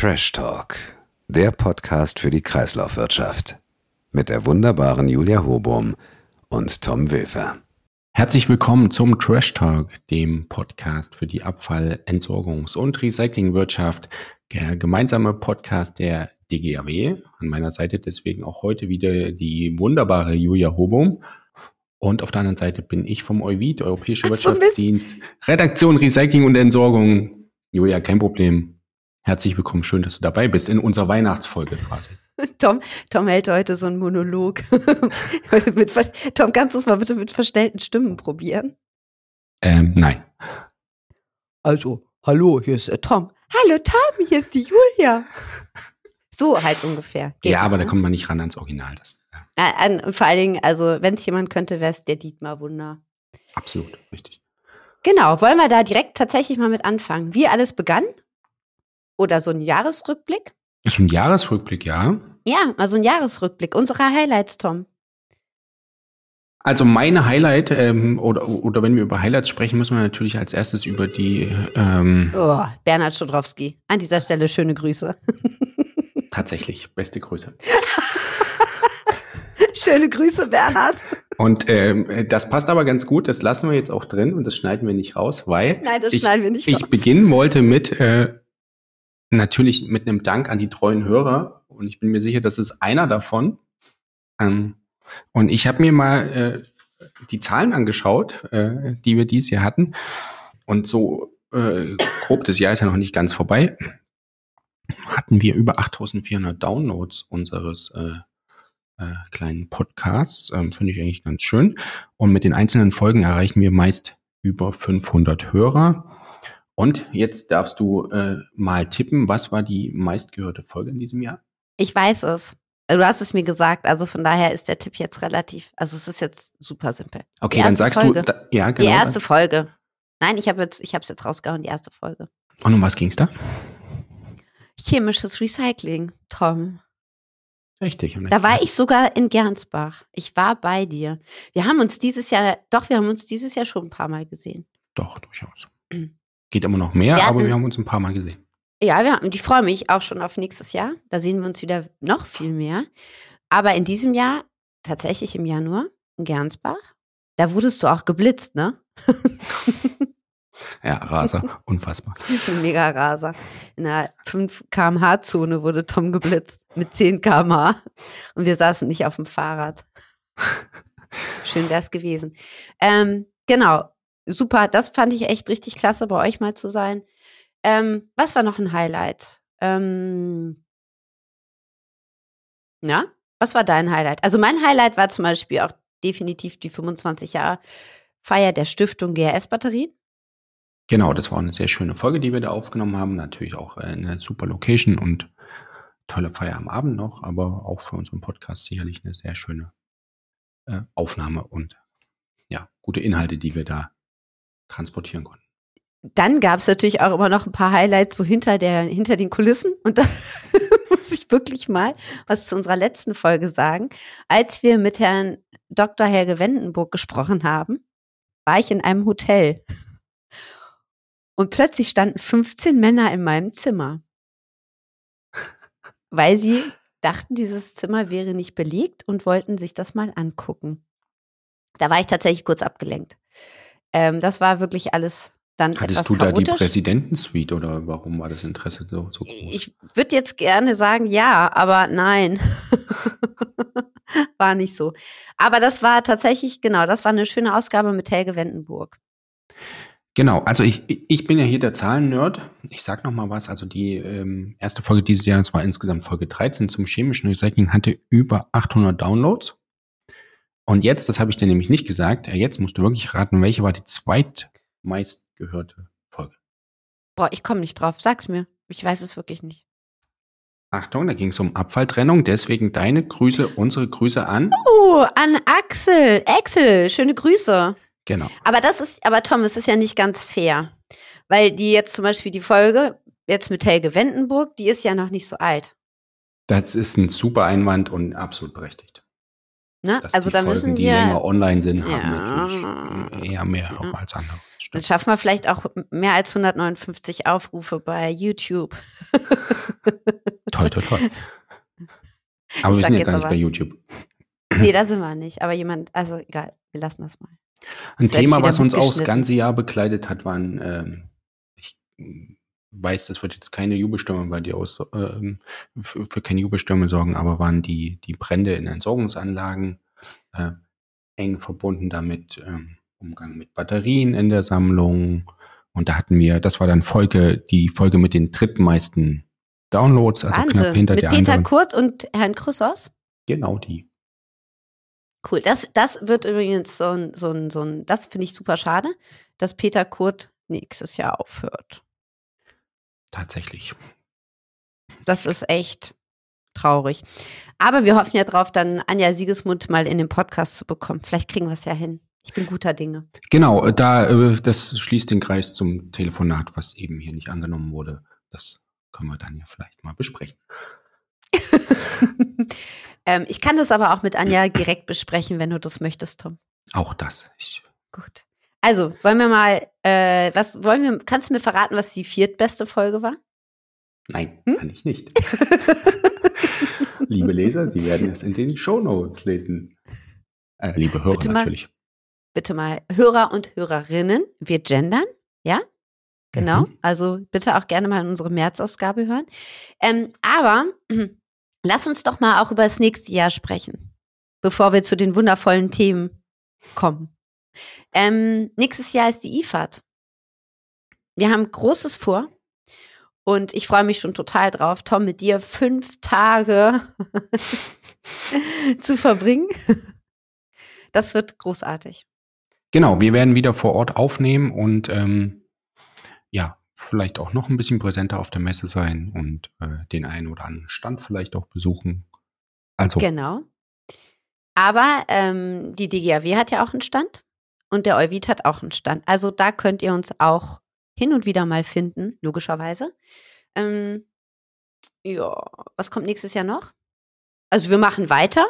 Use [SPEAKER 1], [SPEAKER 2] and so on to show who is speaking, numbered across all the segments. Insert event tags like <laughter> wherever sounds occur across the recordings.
[SPEAKER 1] Trash Talk, der Podcast für die Kreislaufwirtschaft. Mit der wunderbaren Julia Hobum und Tom Wilfer.
[SPEAKER 2] Herzlich willkommen zum Trash Talk, dem Podcast für die Abfall-, Entsorgungs- und Recyclingwirtschaft, der gemeinsame Podcast der DGAW. An meiner Seite deswegen auch heute wieder die wunderbare Julia Hobum. Und auf der anderen Seite bin ich vom EUVID, Europäischer Wirtschaftsdienst, Redaktion Recycling und Entsorgung. Julia, kein Problem. Herzlich willkommen, schön, dass du dabei bist in unserer Weihnachtsfolge quasi. <laughs>
[SPEAKER 3] Tom, Tom hält heute so einen Monolog. <laughs> mit, Tom, kannst du es mal bitte mit verstellten Stimmen probieren?
[SPEAKER 2] Ähm, nein.
[SPEAKER 3] Also, hallo, hier ist äh, Tom. Hallo Tom, hier ist die Julia. So halt ungefähr.
[SPEAKER 2] Geht ja, aber ne? da kommt man nicht ran ans Original. Das,
[SPEAKER 3] ja. An, und vor allen Dingen, also wenn es jemand könnte, wäre es der Dietmar Wunder.
[SPEAKER 2] Absolut, richtig.
[SPEAKER 3] Genau, wollen wir da direkt tatsächlich mal mit anfangen. Wie alles begann? Oder so ein Jahresrückblick?
[SPEAKER 2] So ein Jahresrückblick, ja.
[SPEAKER 3] Ja, also ein Jahresrückblick. Unsere Highlights, Tom.
[SPEAKER 2] Also meine Highlight, ähm, oder, oder wenn wir über Highlights sprechen, müssen wir natürlich als erstes über die ähm,
[SPEAKER 3] oh, Bernhard Schodrowski. An dieser Stelle schöne Grüße. <laughs>
[SPEAKER 2] Tatsächlich, beste Grüße. <laughs>
[SPEAKER 3] schöne Grüße, Bernhard.
[SPEAKER 2] Und ähm, das passt aber ganz gut, das lassen wir jetzt auch drin und das schneiden wir nicht raus, weil
[SPEAKER 3] Nein, das ich, schneiden wir nicht
[SPEAKER 2] raus. ich beginnen wollte mit äh, natürlich mit einem Dank an die treuen Hörer. Und ich bin mir sicher, das ist einer davon. Ähm, und ich habe mir mal äh, die Zahlen angeschaut, äh, die wir dieses Jahr hatten. Und so äh, grob, das Jahr ist ja noch nicht ganz vorbei, hatten wir über 8400 Downloads unseres äh, äh, kleinen Podcasts. Ähm, Finde ich eigentlich ganz schön. Und mit den einzelnen Folgen erreichen wir meist über 500 Hörer. Und jetzt darfst du äh, mal tippen, was war die meistgehörte Folge in diesem Jahr?
[SPEAKER 3] Ich weiß es. Du hast es mir gesagt, also von daher ist der Tipp jetzt relativ, also es ist jetzt super simpel.
[SPEAKER 2] Okay, dann sagst Folge. du, da, ja,
[SPEAKER 3] genau. Die erste Folge. Nein, ich habe jetzt, ich habe es jetzt rausgehauen, die erste Folge.
[SPEAKER 2] Und um was ging es da?
[SPEAKER 3] Chemisches Recycling, Tom.
[SPEAKER 2] Richtig.
[SPEAKER 3] Da war ich sogar in Gernsbach. Ich war bei dir. Wir haben uns dieses Jahr, doch, wir haben uns dieses Jahr schon ein paar Mal gesehen.
[SPEAKER 2] Doch, durchaus. <clears throat> Geht immer noch mehr, hatten, aber wir haben uns ein paar Mal gesehen.
[SPEAKER 3] Ja, wir haben, ich freue mich auch schon auf nächstes Jahr. Da sehen wir uns wieder noch viel mehr. Aber in diesem Jahr, tatsächlich im Januar, in Gernsbach, da wurdest du auch geblitzt, ne? <laughs>
[SPEAKER 2] ja, Raser, <laughs> unfassbar.
[SPEAKER 3] Mega Raser. In einer 5 kmh Zone wurde Tom geblitzt mit 10 kmh und wir saßen nicht auf dem Fahrrad. <laughs> Schön wäre es gewesen. Ähm, genau super, das fand ich echt richtig klasse, bei euch mal zu sein. Ähm, was war noch ein Highlight? Ähm, ja, was war dein Highlight? Also mein Highlight war zum Beispiel auch definitiv die 25 Jahre Feier der Stiftung GRS Batterien.
[SPEAKER 2] Genau, das war eine sehr schöne Folge, die wir da aufgenommen haben. Natürlich auch äh, eine super Location und tolle Feier am Abend noch, aber auch für unseren Podcast sicherlich eine sehr schöne äh, Aufnahme und ja, gute Inhalte, die wir da transportieren konnten.
[SPEAKER 3] Dann gab es natürlich auch immer noch ein paar Highlights so hinter, der, hinter den Kulissen. Und da <laughs> muss ich wirklich mal was zu unserer letzten Folge sagen. Als wir mit Herrn Dr. Helge Wendenburg gesprochen haben, war ich in einem Hotel. Und plötzlich standen 15 Männer in meinem Zimmer. Weil sie dachten, dieses Zimmer wäre nicht belegt und wollten sich das mal angucken. Da war ich tatsächlich kurz abgelenkt. Ähm, das war wirklich alles dann
[SPEAKER 2] Hattest
[SPEAKER 3] etwas
[SPEAKER 2] du da die Präsidentensuite oder warum war das Interesse so, so groß?
[SPEAKER 3] Ich würde jetzt gerne sagen ja, aber nein. <laughs> war nicht so. Aber das war tatsächlich, genau, das war eine schöne Ausgabe mit Helge Wendenburg.
[SPEAKER 2] Genau, also ich, ich bin ja hier der Zahlen-Nerd. Ich sag noch mal was. Also die ähm, erste Folge dieses Jahres war insgesamt Folge 13 zum chemischen Recycling, hatte über 800 Downloads. Und jetzt, das habe ich dir nämlich nicht gesagt, äh, jetzt musst du wirklich raten, welche war die zweitmeistgehörte Folge?
[SPEAKER 3] Boah, ich komme nicht drauf. Sag's mir. Ich weiß es wirklich nicht.
[SPEAKER 2] Achtung, da ging es um Abfalltrennung. Deswegen deine Grüße, unsere Grüße an.
[SPEAKER 3] Oh, an Axel. Axel, schöne Grüße.
[SPEAKER 2] Genau.
[SPEAKER 3] Aber das ist, aber Tom, es ist ja nicht ganz fair. Weil die jetzt zum Beispiel die Folge, jetzt mit Helge Wendenburg, die ist ja noch nicht so alt.
[SPEAKER 2] Das ist ein super Einwand und absolut berechtigt.
[SPEAKER 3] Ne? Also
[SPEAKER 2] die
[SPEAKER 3] da
[SPEAKER 2] Folgen,
[SPEAKER 3] müssen
[SPEAKER 2] die
[SPEAKER 3] wir.
[SPEAKER 2] länger online sind,
[SPEAKER 3] Ja.
[SPEAKER 2] haben natürlich eher mehr
[SPEAKER 3] Ja.
[SPEAKER 2] als andere.
[SPEAKER 3] Dann schaffen wir vielleicht auch mehr als 159 Aufrufe bei YouTube. <laughs>
[SPEAKER 2] Toll, toll, toll. <laughs> Aber wir
[SPEAKER 3] sag
[SPEAKER 2] sind ja gar nicht
[SPEAKER 3] aber-
[SPEAKER 2] bei YouTube.
[SPEAKER 3] Nee, da <clears throat> sind wir nicht. Aber jemand, also egal, wir lassen das mal.
[SPEAKER 2] Ein
[SPEAKER 3] wird
[SPEAKER 2] Thema, was uns auch das ganze Jahr begleitet hat, waren, ähm, ich weiß, das wird jetzt keine Jubelstürme bei dir aus, ähm, für, für keine Jubelstürme sorgen, aber waren die, die Brände in Entsorgungsanlagen äh, eng verbunden damit, ähm, Umgang mit Batterien in der Sammlung. Und da hatten wir, das war dann Folge, die Folge mit den drittmeisten Downloads, also knapp
[SPEAKER 3] Wahnsinn.
[SPEAKER 2] hinter
[SPEAKER 3] Mit
[SPEAKER 2] der
[SPEAKER 3] Peter
[SPEAKER 2] anderen.
[SPEAKER 3] Kurt und Herrn Chrysos?
[SPEAKER 2] Genau die.
[SPEAKER 3] Cool. Das, das wird übrigens so ein, so ein, so ein, das finde ich super schade, dass Peter Kurt nächstes Jahr aufhört.
[SPEAKER 2] Tatsächlich.
[SPEAKER 3] Das ist echt traurig. Aber wir hoffen ja drauf, dann Anja Siegesmund mal in den Podcast zu bekommen. Vielleicht kriegen wir es ja hin. Ich bin guter Dinge.
[SPEAKER 2] Genau, äh, da äh, das schließt den Kreis zum Telefonat, was eben hier nicht angenommen wurde. Das können wir dann ja vielleicht mal besprechen. <laughs>
[SPEAKER 3] ähm, ich kann das aber auch mit Anja direkt besprechen, wenn du das möchtest, Tom.
[SPEAKER 2] Auch das. Ich,
[SPEAKER 3] Gut. Also, wollen wir mal, äh, was wollen wir, kannst du mir verraten, was die viertbeste Folge war?
[SPEAKER 2] nein,
[SPEAKER 3] Hm?
[SPEAKER 2] kann ich nicht. <laughs> liebe Leser, Sie werden es in den Shownotes lesen. Äh, liebe Hörer
[SPEAKER 3] Bitte mal.
[SPEAKER 2] natürlich.
[SPEAKER 3] Bitte mal Hörer und Hörerinnen, wir gendern, ja? Genau.
[SPEAKER 2] Mhm.
[SPEAKER 3] Also bitte auch gerne mal in unsere März-Ausgabe hören. Ähm, aber <clears throat> lass uns doch mal auch über das nächste Jahr sprechen, bevor wir zu den wundervollen Themen kommen. Ähm, nächstes Jahr ist die IFAD. Wir haben Großes vor und ich freue mich schon total drauf, Tom, mit dir fünf Tage <laughs> zu verbringen. Das wird großartig.
[SPEAKER 2] Genau, wir werden wieder vor Ort aufnehmen und ähm, ja, vielleicht auch noch ein bisschen präsenter auf der Messe sein und äh, den einen oder anderen Stand vielleicht auch besuchen. Also,
[SPEAKER 3] Genau. Aber ähm, die DGAW hat ja auch einen Stand und der Euvid hat auch einen Stand. Also da könnt ihr uns auch hin und wieder mal finden, logischerweise. Ähm, ja, was kommt nächstes Jahr noch? Also wir machen weiter.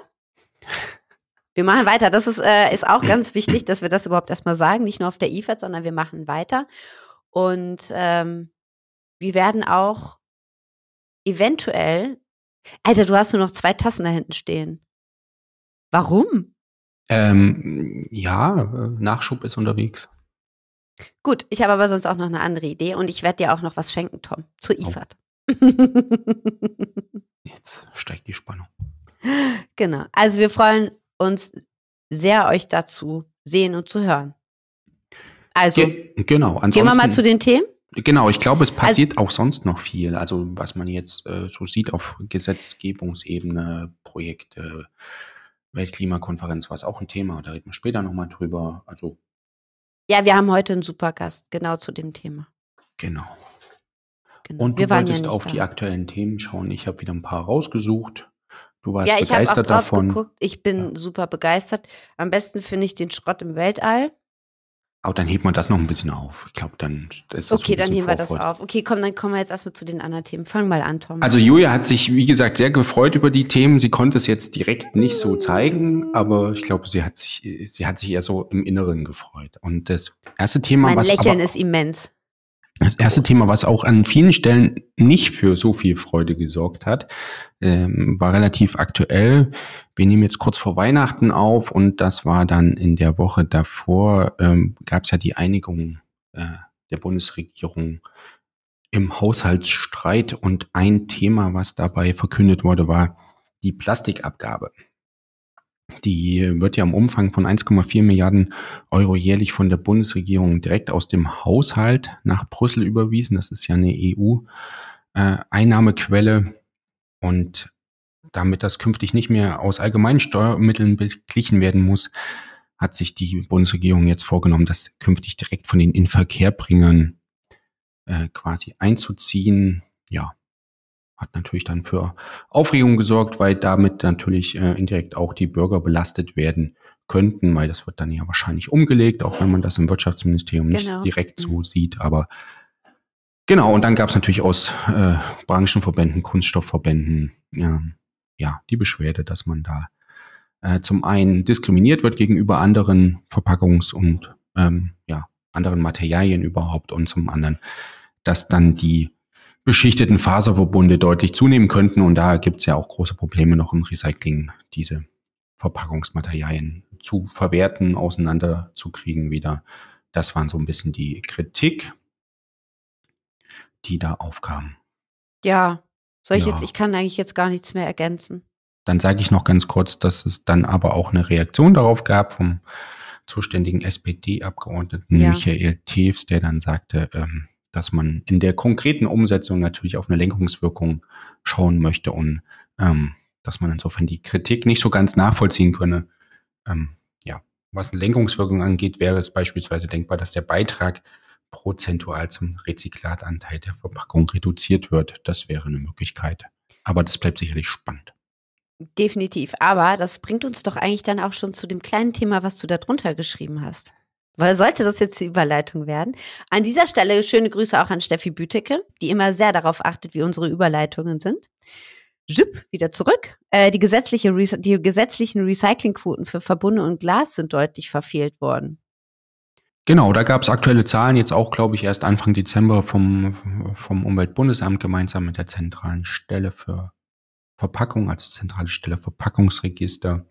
[SPEAKER 3] Wir machen weiter. Das ist, äh, ist auch ganz wichtig, dass wir das überhaupt erstmal sagen. Nicht nur auf der IFAD, sondern wir machen weiter. Und ähm, wir werden auch eventuell. Alter, du hast nur noch zwei Tassen da hinten stehen. Warum?
[SPEAKER 2] Ähm, ja, äh, Nachschub ist unterwegs.
[SPEAKER 3] Gut, ich habe aber sonst auch noch eine andere Idee und ich werde dir auch noch was schenken, Tom, zur
[SPEAKER 2] Oh.
[SPEAKER 3] IFAD. <laughs>
[SPEAKER 2] Jetzt steigt die Spannung.
[SPEAKER 3] genau. Also wir freuen uns sehr, euch dazu sehen und zu hören. Also,
[SPEAKER 2] Ge genau,
[SPEAKER 3] gehen wir mal zu den Themen.
[SPEAKER 2] Genau, ich glaube, es passiert auch sonst noch viel. Also was man jetzt äh, so sieht auf Gesetzgebungsebene, Projekte, Weltklimakonferenz, war es auch ein Thema. Da reden wir später nochmal drüber. Also
[SPEAKER 3] Ja, wir haben heute einen super Gast, genau zu dem Thema.
[SPEAKER 2] genau.
[SPEAKER 3] Genau.
[SPEAKER 2] Und
[SPEAKER 3] wir
[SPEAKER 2] du
[SPEAKER 3] waren ja
[SPEAKER 2] wolltest
[SPEAKER 3] nicht
[SPEAKER 2] auf
[SPEAKER 3] da.
[SPEAKER 2] die aktuellen Themen schauen. Ich habe wieder ein paar rausgesucht. Du warst
[SPEAKER 3] Ja, ich habe auch
[SPEAKER 2] begeistert
[SPEAKER 3] drauf
[SPEAKER 2] davon.
[SPEAKER 3] geguckt. Ich bin super begeistert. Am besten finde ich den Schrott im Weltall.
[SPEAKER 2] Aber dann hebt man das noch ein bisschen auf. Ich glaube, dann ist das
[SPEAKER 3] Okay,
[SPEAKER 2] ein
[SPEAKER 3] dann nehmen wir das auf. Okay, komm, dann kommen wir jetzt erstmal zu den anderen Themen. Fang mal an, Tom.
[SPEAKER 2] Also Julia hat sich, wie gesagt, sehr gefreut über die Themen. Sie konnte es jetzt direkt nicht so zeigen, aber ich glaube, sie hat sich, sie hat sich eher so im Inneren gefreut. Und das erste Thema,
[SPEAKER 3] mein
[SPEAKER 2] was
[SPEAKER 3] Lächeln
[SPEAKER 2] aber,
[SPEAKER 3] ist immens.
[SPEAKER 2] Das erste Thema, was auch an vielen Stellen nicht für so viel Freude gesorgt hat, ähm, war relativ aktuell. Wir nehmen jetzt kurz vor Weihnachten auf und das war dann in der Woche davor, ähm, gab es ja die Einigung äh, der Bundesregierung im Haushaltsstreit und ein Thema, was dabei verkündet wurde, war die Plastikabgabe. Die wird ja im Umfang von 1,4 Milliarden Euro jährlich von der Bundesregierung direkt aus dem Haushalt nach Brüssel überwiesen. Das ist ja eine EU-Einnahmequelle. Und damit das künftig nicht mehr aus allgemeinen Steuermitteln beglichen werden muss, hat sich die Bundesregierung jetzt vorgenommen, das künftig direkt von den Inverkehrbringern äh, quasi einzuziehen. Ja, hat natürlich dann für Aufregung gesorgt, weil damit natürlich äh, indirekt auch die Bürger belastet werden könnten, weil das wird dann ja wahrscheinlich umgelegt, auch wenn man das im Wirtschaftsministerium nicht
[SPEAKER 3] Genau.
[SPEAKER 2] direkt so sieht. Aber genau, und dann gab es natürlich aus äh, Branchenverbänden, Kunststoffverbänden, ja, ja, die Beschwerde, dass man da äh, zum einen diskriminiert wird gegenüber anderen Verpackungs- und ähm, ja, anderen Materialien überhaupt und zum anderen, dass dann die beschichteten Faserverbunde deutlich zunehmen könnten. Und da gibt es ja auch große Probleme noch im Recycling, diese Verpackungsmaterialien zu verwerten, auseinanderzukriegen wieder. Das waren so ein bisschen die Kritik, die da aufkam.
[SPEAKER 3] Ja, soll ich
[SPEAKER 2] Ja.
[SPEAKER 3] jetzt, ich kann eigentlich jetzt gar nichts mehr ergänzen.
[SPEAKER 2] Dann sage ich noch ganz kurz, dass es dann aber auch eine Reaktion darauf gab vom zuständigen SPD-Abgeordneten
[SPEAKER 3] Ja.
[SPEAKER 2] Michael Tews, der dann sagte, ähm, dass man in der konkreten Umsetzung natürlich auf eine Lenkungswirkung schauen möchte und ähm, dass man insofern die Kritik nicht so ganz nachvollziehen könne. Ähm, ja, was eine Lenkungswirkung angeht, wäre es beispielsweise denkbar, dass der Beitrag prozentual zum Rezyklatanteil der Verpackung reduziert wird. Das wäre eine Möglichkeit. Aber das bleibt sicherlich spannend.
[SPEAKER 3] Definitiv. Aber das bringt uns doch eigentlich dann auch schon zu dem kleinen Thema, was du da drunter geschrieben hast. Weil sollte das jetzt die Überleitung werden? An dieser Stelle schöne Grüße auch an Steffi Bütecke, die immer sehr darauf achtet, wie unsere Überleitungen sind. Jupp, wieder zurück. Äh, die, gesetzliche, die gesetzlichen Recyclingquoten für Verbunde und Glas sind deutlich verfehlt worden.
[SPEAKER 2] Genau, da gab es aktuelle Zahlen, jetzt auch, glaube ich, erst Anfang Dezember vom, vom Umweltbundesamt gemeinsam mit der zentralen Stelle für Verpackung, also zentrale Stelle Verpackungsregister.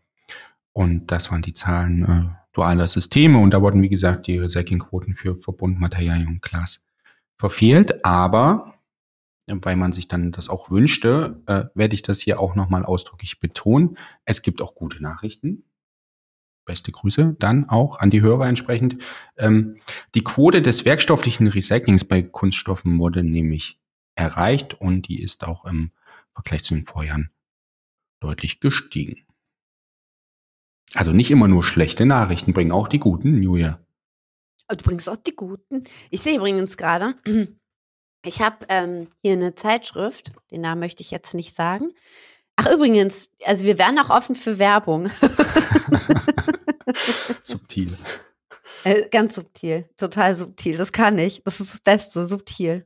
[SPEAKER 2] Und das waren die Zahlen äh, dualer Systeme. Und da wurden, wie gesagt, die Recyclingquoten für Verbundmaterialien und Glas verfehlt. Aber äh, weil man sich dann das auch wünschte, äh, werde ich das hier auch nochmal ausdrücklich betonen. Es gibt auch gute Nachrichten. Beste Grüße dann auch an die Hörer entsprechend. Ähm, die Quote des werkstofflichen Recyclings bei Kunststoffen wurde nämlich erreicht und die ist auch im Vergleich zu den Vorjahren deutlich gestiegen. Also nicht immer nur schlechte Nachrichten bringen, auch die guten, Julia.
[SPEAKER 3] Und übrigens auch die guten. Ich sehe übrigens gerade, <clears throat> ich habe ähm, hier eine Zeitschrift, den Namen möchte ich jetzt nicht sagen. Ach übrigens, also wir wären auch offen für Werbung. <laughs> <laughs>
[SPEAKER 2] Subtil.
[SPEAKER 3] Äh, ganz subtil, total subtil. Das kann ich. Das ist das Beste, subtil.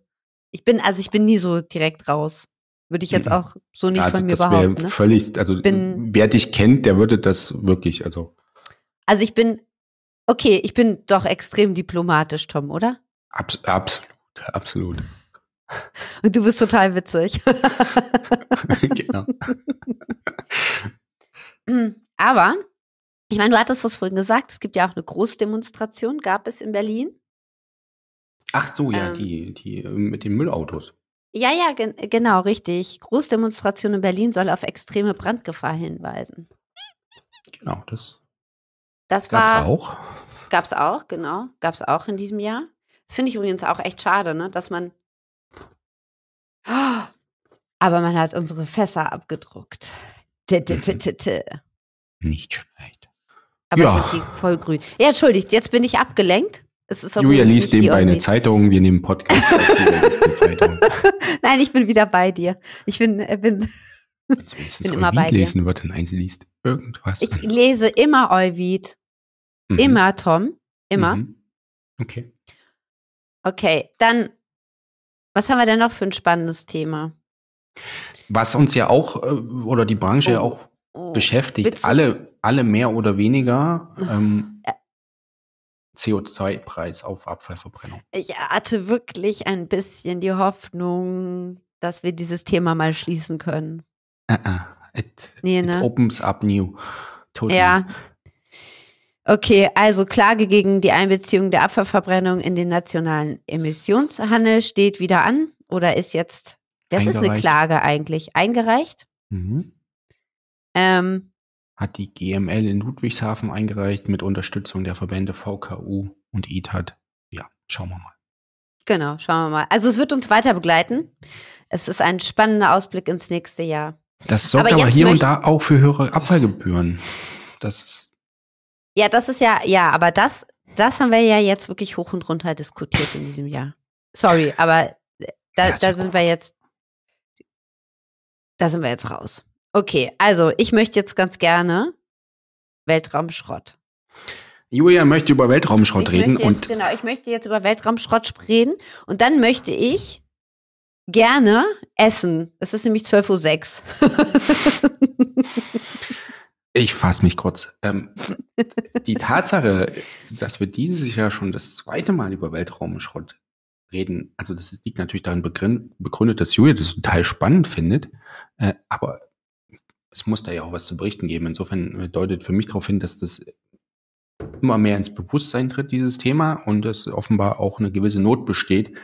[SPEAKER 3] Ich bin, also ich bin nie so direkt raus. Würde ich jetzt
[SPEAKER 2] Mhm.
[SPEAKER 3] auch so nicht
[SPEAKER 2] also
[SPEAKER 3] von mir
[SPEAKER 2] das wäre
[SPEAKER 3] behaupten. Ne?
[SPEAKER 2] völlig, also
[SPEAKER 3] bin-
[SPEAKER 2] wer dich kennt, der würde das wirklich, also
[SPEAKER 3] Also ich bin, okay, ich bin doch extrem diplomatisch, Tom, oder?
[SPEAKER 2] abs absolut, absolut. <laughs>
[SPEAKER 3] Und du bist total witzig. <laughs>
[SPEAKER 2] genau.
[SPEAKER 3] Aber, ich meine, du hattest das vorhin gesagt, es gibt ja auch eine Großdemonstration, gab es in Berlin.
[SPEAKER 2] Ach so, ja,
[SPEAKER 3] Ähm.
[SPEAKER 2] die, die mit den Müllautos.
[SPEAKER 3] Ja, ja, gen genau, richtig. Großdemonstration in Berlin soll auf extreme Brandgefahr hinweisen.
[SPEAKER 2] Genau, das
[SPEAKER 3] Das
[SPEAKER 2] gab's
[SPEAKER 3] war,
[SPEAKER 2] auch.
[SPEAKER 3] Gab's auch, genau. Gab's auch in diesem Jahr. Das finde ich übrigens auch echt schade, ne? Dass man. Aber man hat unsere Fässer abgedruckt. -t -t -t.
[SPEAKER 2] Nicht schlecht.
[SPEAKER 3] Aber
[SPEAKER 2] Ja.
[SPEAKER 3] sind die voll grün. Ja, entschuldigt, jetzt bin ich abgelenkt.
[SPEAKER 2] Julia liest nebenbei eine Zeitung, wir nehmen Podcast. <laughs>
[SPEAKER 3] Nein, ich bin wieder bei dir. Ich bin, äh, bin <laughs>
[SPEAKER 2] wenigstens
[SPEAKER 3] Bin immer
[SPEAKER 2] Eugen
[SPEAKER 3] bei dir.
[SPEAKER 2] lesen würde, nein, sie liest irgendwas.
[SPEAKER 3] ich lese immer Euvid.
[SPEAKER 2] Mhm.
[SPEAKER 3] Immer, Tom. Immer.
[SPEAKER 2] Mhm. Okay.
[SPEAKER 3] Okay, dann, was haben wir denn noch für ein spannendes Thema?
[SPEAKER 2] Was uns ja auch, äh, oder die Branche ja
[SPEAKER 3] Oh.
[SPEAKER 2] auch
[SPEAKER 3] Oh.
[SPEAKER 2] beschäftigt, alle, alle mehr oder weniger ähm,
[SPEAKER 3] Ja.
[SPEAKER 2] CO2-Preis auf Abfallverbrennung.
[SPEAKER 3] Ich hatte wirklich ein bisschen die Hoffnung, dass wir dieses Thema mal schließen können.
[SPEAKER 2] Uh -uh. It,
[SPEAKER 3] Nee,
[SPEAKER 2] it
[SPEAKER 3] ne?
[SPEAKER 2] opens up new. Totally.
[SPEAKER 3] Ja. Okay, also Klage gegen die Einbeziehung der Abfallverbrennung in den nationalen Emissionshandel steht wieder an oder ist jetzt, was ist eine. Klage eigentlich? Eingereicht?
[SPEAKER 2] Mhm.
[SPEAKER 3] Ähm,
[SPEAKER 2] Hat die GML in Ludwigshafen eingereicht mit Unterstützung der Verbände VKU und ITAT. Ja, schauen wir mal.
[SPEAKER 3] genau, schauen wir mal. Also es wird uns weiter begleiten. Es ist ein spannender Ausblick ins nächste Jahr.
[SPEAKER 2] Das sorgt
[SPEAKER 3] Aber
[SPEAKER 2] aber, hier und da auch für höhere Abfallgebühren. Das
[SPEAKER 3] Ja, das ist ja, ja, aber das, das haben wir ja jetzt wirklich hoch und runter diskutiert in diesem Jahr. Sorry, aber da,
[SPEAKER 2] Ja,
[SPEAKER 3] da sind wir jetzt, da sind wir jetzt raus. Okay, also ich möchte jetzt ganz gerne Weltraumschrott.
[SPEAKER 2] Julia möchte über Weltraumschrott
[SPEAKER 3] ich
[SPEAKER 2] reden
[SPEAKER 3] jetzt,
[SPEAKER 2] und
[SPEAKER 3] genau, ich möchte jetzt über Weltraumschrott reden und dann möchte ich gerne essen. Es ist nämlich 12.06 Uhr. <laughs>
[SPEAKER 2] Ich fasse mich kurz. Ähm, die Tatsache, dass wir dieses Jahr schon das zweite Mal über Weltraumschrott reden, also das liegt natürlich darin begründet, dass Julia das total spannend findet, äh, aber es muss da ja auch was zu berichten geben. Insofern deutet für mich darauf hin, dass das immer mehr ins Bewusstsein tritt, dieses Thema, und es offenbar auch eine gewisse Not besteht,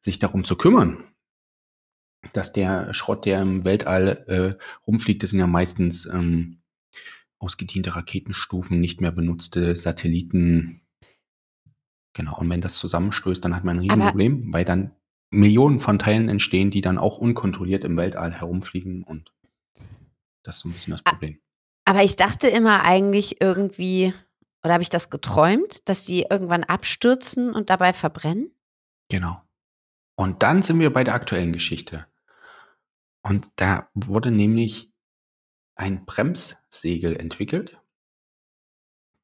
[SPEAKER 2] sich darum zu kümmern. Dass der Schrott, der im Weltall äh, rumfliegt, das sind ja meistens ähm, ausgediente Raketenstufen, nicht mehr benutzte Satelliten. Genau, und wenn das zusammenstößt, dann hat man ein Riesenproblem, weil dann Millionen von Teilen entstehen, die dann auch unkontrolliert im Weltall herumfliegen und das ist so ein bisschen das Problem.
[SPEAKER 3] Aber ich dachte immer eigentlich irgendwie, oder habe ich das geträumt, dass sie irgendwann abstürzen und dabei verbrennen?
[SPEAKER 2] Genau. Und dann sind wir bei der aktuellen Geschichte. Und da wurde nämlich ein Bremssegel entwickelt.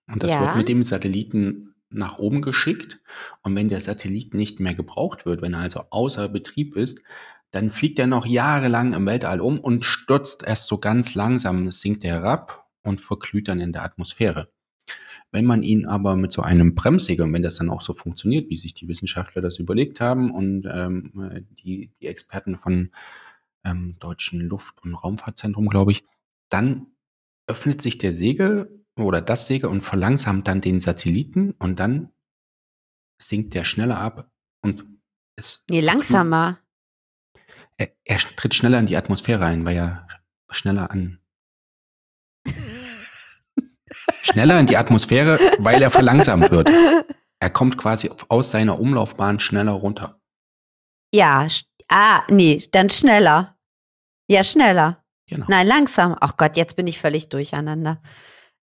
[SPEAKER 2] Und das ja. wird mit dem Satelliten nach oben geschickt. Und wenn der Satellit nicht mehr gebraucht wird, wenn er also außer Betrieb ist, dann fliegt er noch jahrelang im Weltall um und stürzt erst so ganz langsam, sinkt er herab und verglüht dann in der Atmosphäre. Wenn man ihn aber mit so einem Bremssegel, und wenn das dann auch so funktioniert, wie sich die Wissenschaftler das überlegt haben und ähm, die, die Experten von ähm, Deutschen Luft- und Raumfahrtzentrum, glaube ich, dann öffnet sich der Segel oder das Segel und verlangsamt dann den Satelliten und dann sinkt der schneller ab und
[SPEAKER 3] es. Nee, langsamer.
[SPEAKER 2] Er, er tritt schneller in die Atmosphäre ein, weil er schneller an. schneller in die Atmosphäre, weil er verlangsamt wird. Er kommt quasi aus seiner Umlaufbahn schneller runter.
[SPEAKER 3] Ja, ah, nee, dann schneller. Ja, schneller. Genau. Nein, langsam. Ach Gott, jetzt bin ich völlig durcheinander.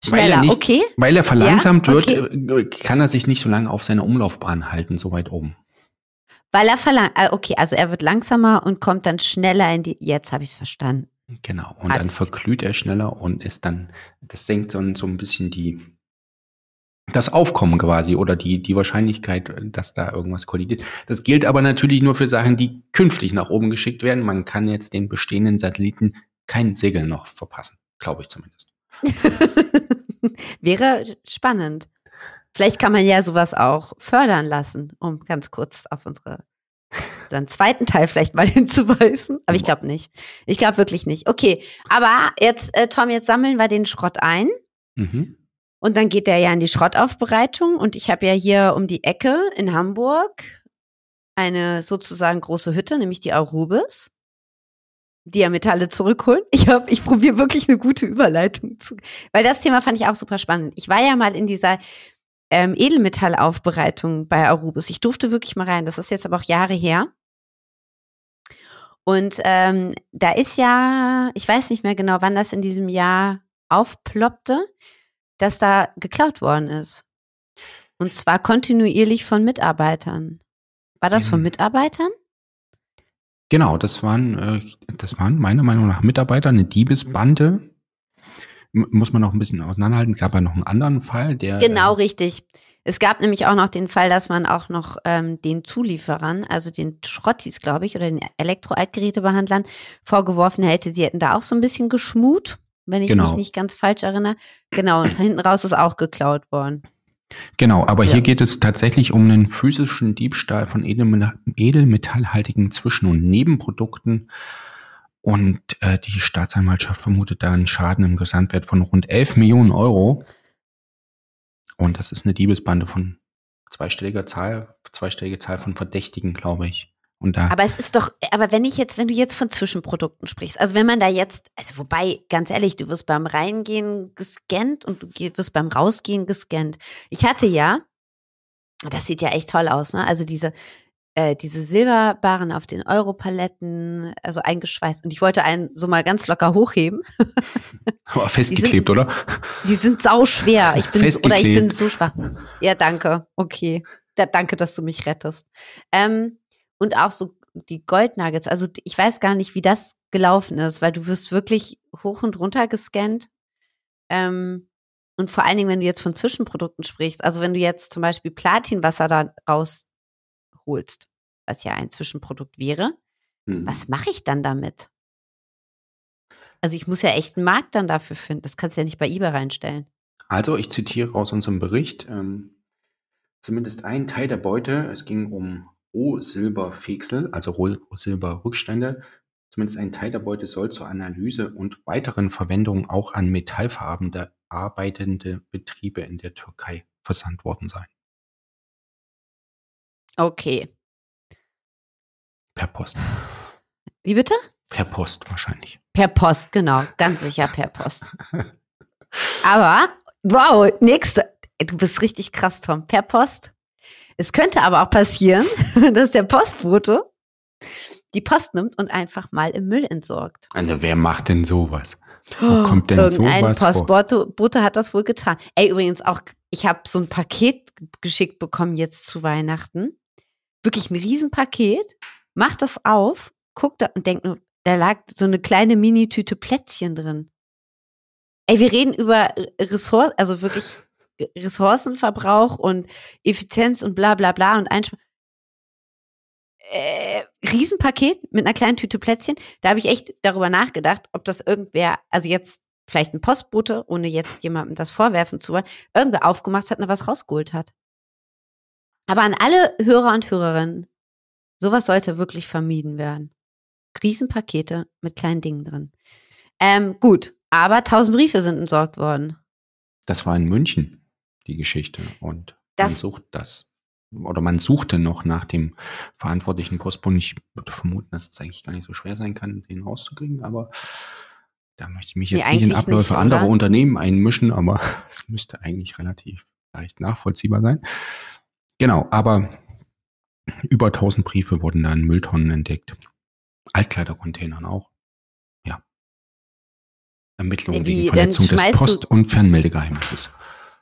[SPEAKER 3] Schneller,
[SPEAKER 2] weil nicht,
[SPEAKER 3] okay.
[SPEAKER 2] Weil er verlangsamt ja? okay. wird, äh, kann er sich nicht so lange auf seiner Umlaufbahn halten, so weit oben.
[SPEAKER 3] Weil er verlangt, äh, okay, also er wird langsamer und kommt dann schneller in die, jetzt habe ich es verstanden.
[SPEAKER 2] Genau, und Hat dann verglüht er schneller und ist dann, das senkt so, so ein bisschen die, das Aufkommen quasi oder die, die Wahrscheinlichkeit, dass da irgendwas kollidiert. Das gilt aber natürlich nur für Sachen, die künftig nach oben geschickt werden. Man kann jetzt den bestehenden Satelliten kein Segel noch verpassen, glaube ich zumindest. <laughs>
[SPEAKER 3] Wäre spannend. Vielleicht kann man ja sowas auch fördern lassen, um ganz kurz auf unsere dann zweiten Teil vielleicht mal <laughs> hinzuweisen. Aber ich glaube nicht. Ich glaube wirklich nicht. Okay, aber jetzt, äh, Tom, jetzt sammeln wir den Schrott ein. Mhm. Und dann geht der ja in die Schrottaufbereitung. Und ich habe ja hier um die Ecke in Hamburg eine sozusagen große Hütte, nämlich die Arubis die ja Metalle zurückholen. Ich habe, ich probiere wirklich eine gute Überleitung zu, weil das Thema fand ich auch super spannend. Ich war ja mal in dieser ähm, Edelmetallaufbereitung bei Arubis. Ich durfte wirklich mal rein. Das ist jetzt aber auch Jahre her. Und ähm, da ist ja, ich weiß nicht mehr genau, wann das in diesem Jahr aufploppte, dass da geklaut worden ist. Und zwar kontinuierlich von Mitarbeitern. War das von Mitarbeitern?
[SPEAKER 2] Genau, das waren, äh, das waren meiner Meinung nach Mitarbeiter, eine Diebesbande. Muss man noch ein bisschen auseinanderhalten. Es gab ja noch einen anderen Fall, der.
[SPEAKER 3] Genau, äh, richtig. Es gab nämlich auch noch den Fall, dass man auch noch ähm, den Zulieferern, also den Schrottis, glaube ich, oder den Elektroaltgerätebehandlern vorgeworfen hätte, sie hätten da auch so ein bisschen geschmut, wenn ich genau. mich nicht ganz falsch erinnere. Genau, und hinten raus ist auch geklaut worden.
[SPEAKER 2] Genau, aber ja. hier geht es tatsächlich um einen physischen Diebstahl von edelmetallhaltigen Zwischen- und Nebenprodukten. Und äh, die Staatsanwaltschaft vermutet da einen Schaden im Gesamtwert von rund 11 Millionen Euro. Und das ist eine Diebesbande von zweistelliger Zahl, zweistellige Zahl von Verdächtigen, glaube ich. Und da
[SPEAKER 3] aber es ist doch, aber wenn ich jetzt, wenn du jetzt von Zwischenprodukten sprichst, also wenn man da jetzt, also wobei, ganz ehrlich, du wirst beim Reingehen gescannt und du wirst beim Rausgehen gescannt. Ich hatte ja, das sieht ja echt toll aus, ne? Also diese, äh, diese Silberbarren auf den Europaletten, also eingeschweißt. Und ich wollte einen so mal ganz locker hochheben. <laughs>
[SPEAKER 2] Aber festgeklebt,
[SPEAKER 3] die
[SPEAKER 2] sind, oder?
[SPEAKER 3] Die sind sau schwer. Ich bin, oder ich bin so schwach. Ja, danke. Okay. Da, danke, dass du mich rettest. Ähm, und auch so die Goldnuggets. Also ich weiß gar nicht, wie das gelaufen ist, weil du wirst wirklich hoch und runter gescannt. Ähm, und vor allen Dingen, wenn du jetzt von Zwischenprodukten sprichst, also wenn du jetzt zum Beispiel Platinwasser da rausholst, was ja ein Zwischenprodukt wäre, hm. was mache ich dann damit? Also ich muss ja echt einen Markt dann dafür finden. Das kannst du ja nicht bei eBay reinstellen.
[SPEAKER 2] Also, ich zitiere aus unserem Bericht, ähm, zumindest ein Teil der Beute, es ging um Rohsilberfeksel, also Rohsilberrückstände, zumindest ein Teil der Beute soll zur Analyse und weiteren Verwendung auch an metallverarbeitende arbeitende Betriebe in der Türkei versandt worden sein.
[SPEAKER 3] Okay.
[SPEAKER 2] Per Post.
[SPEAKER 3] Wie bitte?
[SPEAKER 2] Per Post wahrscheinlich.
[SPEAKER 3] Per Post, genau. Ganz sicher per Post. Aber, wow, nächste. Du bist richtig krass, Tom. Per Post. Es könnte aber auch passieren, <laughs> dass der Postbote die Post nimmt und einfach mal im Müll entsorgt.
[SPEAKER 2] Also wer macht denn sowas? Wo kommt denn
[SPEAKER 3] Irgendein
[SPEAKER 2] sowas?
[SPEAKER 3] Postbote Bote hat das wohl getan. Ey, übrigens auch, ich habe so ein Paket geschickt bekommen jetzt zu Weihnachten. Wirklich ein Riesenpaket. Mach das auf, guck da und denk nur, da lag so eine kleine Mini-Tüte Plätzchen drin. Ey, wir reden über Ressourcen, also wirklich Ressourcenverbrauch und Effizienz und bla bla bla und Einspar äh, Riesenpaket mit einer kleinen Tüte Plätzchen. Da habe ich echt darüber nachgedacht, ob das irgendwer, also jetzt vielleicht ein Postbote, ohne jetzt jemandem das vorwerfen zu wollen, irgendwer aufgemacht hat und was rausgeholt hat. Aber an alle Hörer und Hörerinnen, sowas sollte wirklich vermieden werden. Riesenpakete mit kleinen Dingen drin. Ähm, gut, aber tausend Briefe sind entsorgt worden.
[SPEAKER 2] Das war in München, die Geschichte. Und man
[SPEAKER 3] Das-
[SPEAKER 2] sucht das. Oder man suchte noch nach dem verantwortlichen Postboten. Ich würde vermuten, dass es eigentlich gar nicht so schwer sein kann, den rauszukriegen, aber da möchte ich mich
[SPEAKER 3] Nee,
[SPEAKER 2] jetzt nicht in Abläufe
[SPEAKER 3] nicht,
[SPEAKER 2] anderer? Unternehmen einmischen, aber <laughs> es müsste eigentlich relativ leicht nachvollziehbar sein. Genau, aber über 1000 Briefe wurden da in Mülltonnen entdeckt. Altkleidercontainern auch. Ja. Ermittlungen
[SPEAKER 3] Wie,
[SPEAKER 2] wegen Verletzung des Post- und Fernmeldegeheimnisses.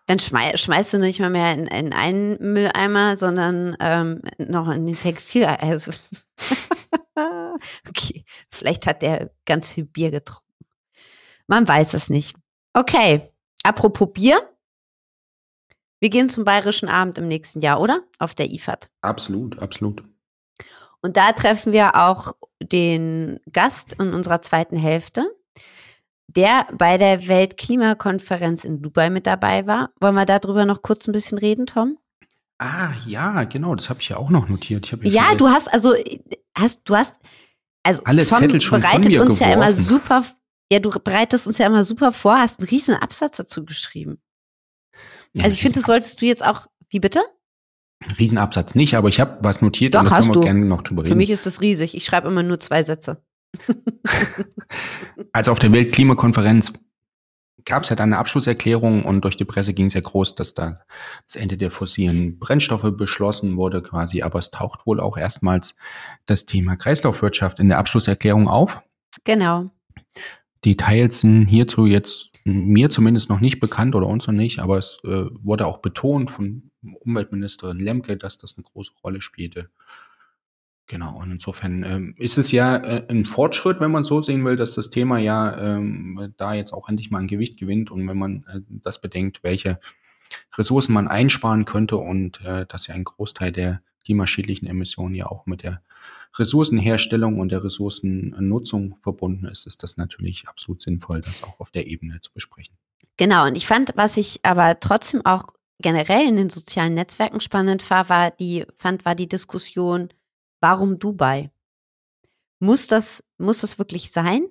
[SPEAKER 3] Dann schmei schmeißt du nicht mal mehr in, in einen Mülleimer, sondern ähm, noch in den Textil. Also <laughs> okay, vielleicht hat der ganz viel Bier getrunken. Man weiß es nicht. Okay, apropos Bier. Wir gehen zum Bayerischen Abend im nächsten Jahr, oder? Auf der IFAD.
[SPEAKER 2] Absolut, absolut.
[SPEAKER 3] Und da treffen wir auch den Gast in unserer zweiten Hälfte, der bei der Weltklimakonferenz in Dubai mit dabei war. Wollen wir darüber noch kurz ein bisschen reden, Tom?
[SPEAKER 2] Ah, ja, genau, das habe ich ja auch noch notiert.
[SPEAKER 3] Ja, du hast also hast du hast also
[SPEAKER 2] Alle
[SPEAKER 3] Tom
[SPEAKER 2] Zettel schon
[SPEAKER 3] bereitet uns ja immer
[SPEAKER 2] geworfen.
[SPEAKER 3] super ja, du bereitest uns ja immer super vor, hast einen riesen Absatz dazu geschrieben.
[SPEAKER 2] Ja,
[SPEAKER 3] Also ich finde, das solltest du jetzt auch wie bitte?
[SPEAKER 2] Riesenabsatz nicht, aber ich habe was notiert
[SPEAKER 3] Doch,
[SPEAKER 2] und da können wir
[SPEAKER 3] du.
[SPEAKER 2] gerne noch drüber
[SPEAKER 3] Für
[SPEAKER 2] reden.
[SPEAKER 3] mich ist das riesig. Ich schreibe immer nur zwei Sätze. <laughs>
[SPEAKER 2] Also auf der Weltklimakonferenz gab es ja dann eine Abschlusserklärung und durch die Presse ging es ja groß, dass da das Ende der fossilen Brennstoffe beschlossen wurde quasi, aber es taucht wohl auch erstmals das Thema Kreislaufwirtschaft in der Abschlusserklärung auf.
[SPEAKER 3] Genau.
[SPEAKER 2] Details sind hierzu jetzt mir zumindest noch nicht bekannt oder uns noch nicht, aber es äh, wurde auch betont von Umweltministerin Lemke, dass das eine große Rolle spielte. Genau, und insofern ähm, ist es ja äh, ein Fortschritt, wenn man so sehen will, dass das Thema ja ähm, da jetzt auch endlich mal ein Gewicht gewinnt und wenn man äh, das bedenkt, welche Ressourcen man einsparen könnte und äh, dass ja ein Großteil der klimaschädlichen Emissionen ja auch mit der Ressourcenherstellung und der Ressourcennutzung verbunden ist, ist das natürlich absolut sinnvoll, das auch auf der Ebene zu besprechen.
[SPEAKER 3] Genau, und ich fand, was ich aber trotzdem auch generell in den sozialen Netzwerken spannend war, war die, fand, war die Diskussion, warum Dubai? Muss das, muss das wirklich sein?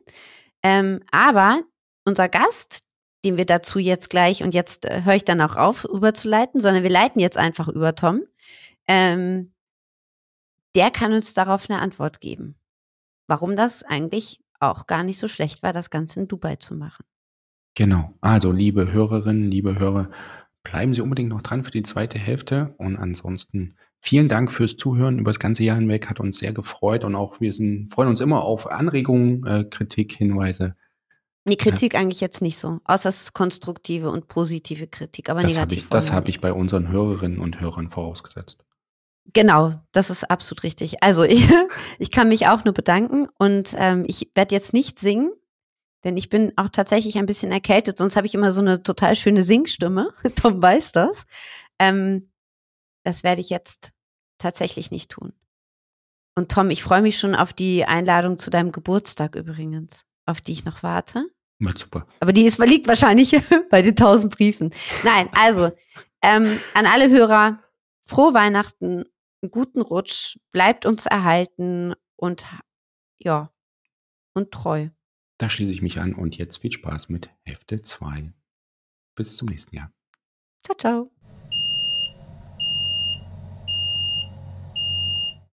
[SPEAKER 3] Ähm, aber unser Gast, den wir dazu jetzt gleich, und jetzt äh, höre ich dann auch auf, überzuleiten, sondern wir leiten jetzt einfach über Tom, ähm, der kann uns darauf eine Antwort geben. Warum das eigentlich auch gar nicht so schlecht war, das Ganze in Dubai zu machen.
[SPEAKER 2] Genau. Also, liebe Hörerinnen, liebe Hörer, bleiben Sie unbedingt noch dran für die zweite Hälfte. Und ansonsten vielen Dank fürs Zuhören über das ganze Jahr hinweg. Hat uns sehr gefreut. Und auch wir sind, freuen uns immer auf Anregungen, äh, Kritik, Hinweise.
[SPEAKER 3] Nee, Kritik eigentlich jetzt nicht so. Außer es ist konstruktive und positive Kritik, aber
[SPEAKER 2] Das habe
[SPEAKER 3] negativ.
[SPEAKER 2] ich, das
[SPEAKER 3] wollen wir
[SPEAKER 2] hab ich bei unseren Hörerinnen und Hörern vorausgesetzt.
[SPEAKER 3] Genau, das ist absolut richtig. Also ich, <laughs> ich kann mich auch nur bedanken und ähm, ich werde jetzt nicht singen, denn ich bin auch tatsächlich ein bisschen erkältet, sonst habe ich immer so eine total schöne Singstimme. <laughs> Tom weiß das. Ähm, das werde ich jetzt tatsächlich nicht tun. Und Tom, ich freue mich schon auf die Einladung zu deinem Geburtstag übrigens. auf die ich noch warte.
[SPEAKER 2] Na, super.
[SPEAKER 3] Aber die ist, liegt wahrscheinlich <laughs> bei den tausend Briefen. Nein, also ähm, an alle Hörer, frohe Weihnachten, einen guten Rutsch, bleibt uns erhalten und ja, und treu.
[SPEAKER 2] Da schließe ich mich an und jetzt viel Spaß mit Hefte 2. Bis zum nächsten Jahr.
[SPEAKER 3] Ciao, ciao.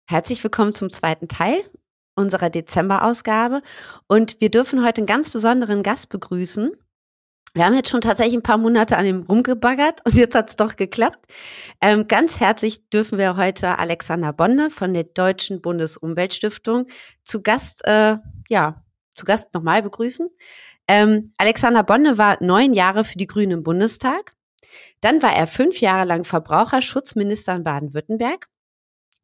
[SPEAKER 3] Herzlich willkommen zum zweiten Teil unserer Dezember-Ausgabe. Und wir dürfen heute einen ganz besonderen Gast begrüßen. Wir haben jetzt schon tatsächlich ein paar Monate an ihm rumgebaggert und jetzt hat es doch geklappt. Ähm, ganz herzlich dürfen wir heute Alexander Bonne von der Deutschen Bundesumweltstiftung zu Gast, äh, ja, zu Gast nochmal begrüßen. Ähm, Alexander Bonne war neun Jahre für die Grünen im Bundestag. Dann war er fünf Jahre lang Verbraucherschutzminister in Baden-Württemberg.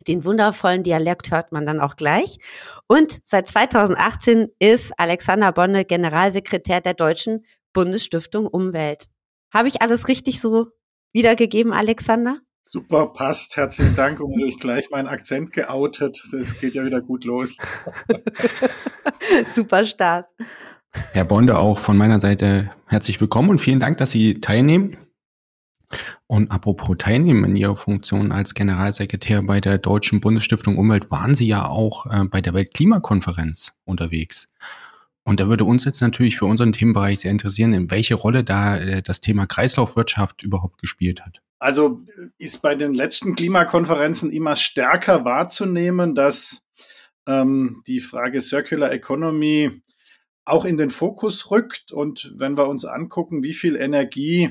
[SPEAKER 3] Den wundervollen Dialekt hört man dann auch gleich. Und seit 2018 ist Alexander Bonne Generalsekretär der Deutschen Bundesstiftung Umwelt. Habe ich alles richtig so wiedergegeben, Alexander?
[SPEAKER 4] Super, passt. Herzlichen Dank und natürlich gleich meinen Akzent geoutet. Das geht ja wieder gut los. <laughs>
[SPEAKER 3] Super Start.
[SPEAKER 2] Herr Bonde, auch von meiner Seite herzlich willkommen und vielen Dank, dass Sie teilnehmen. Und apropos teilnehmen in Ihrer Funktion als Generalsekretär bei der Deutschen Bundesstiftung Umwelt waren Sie ja auch äh, bei der Weltklimakonferenz unterwegs. Und da würde uns jetzt natürlich für unseren Themenbereich sehr interessieren, in welche Rolle da äh, das Thema Kreislaufwirtschaft überhaupt gespielt hat.
[SPEAKER 4] Also ist bei den letzten Klimakonferenzen immer stärker wahrzunehmen, dass ähm, die Frage Circular Economy auch in den Fokus rückt. Und wenn wir uns angucken, wie viel Energie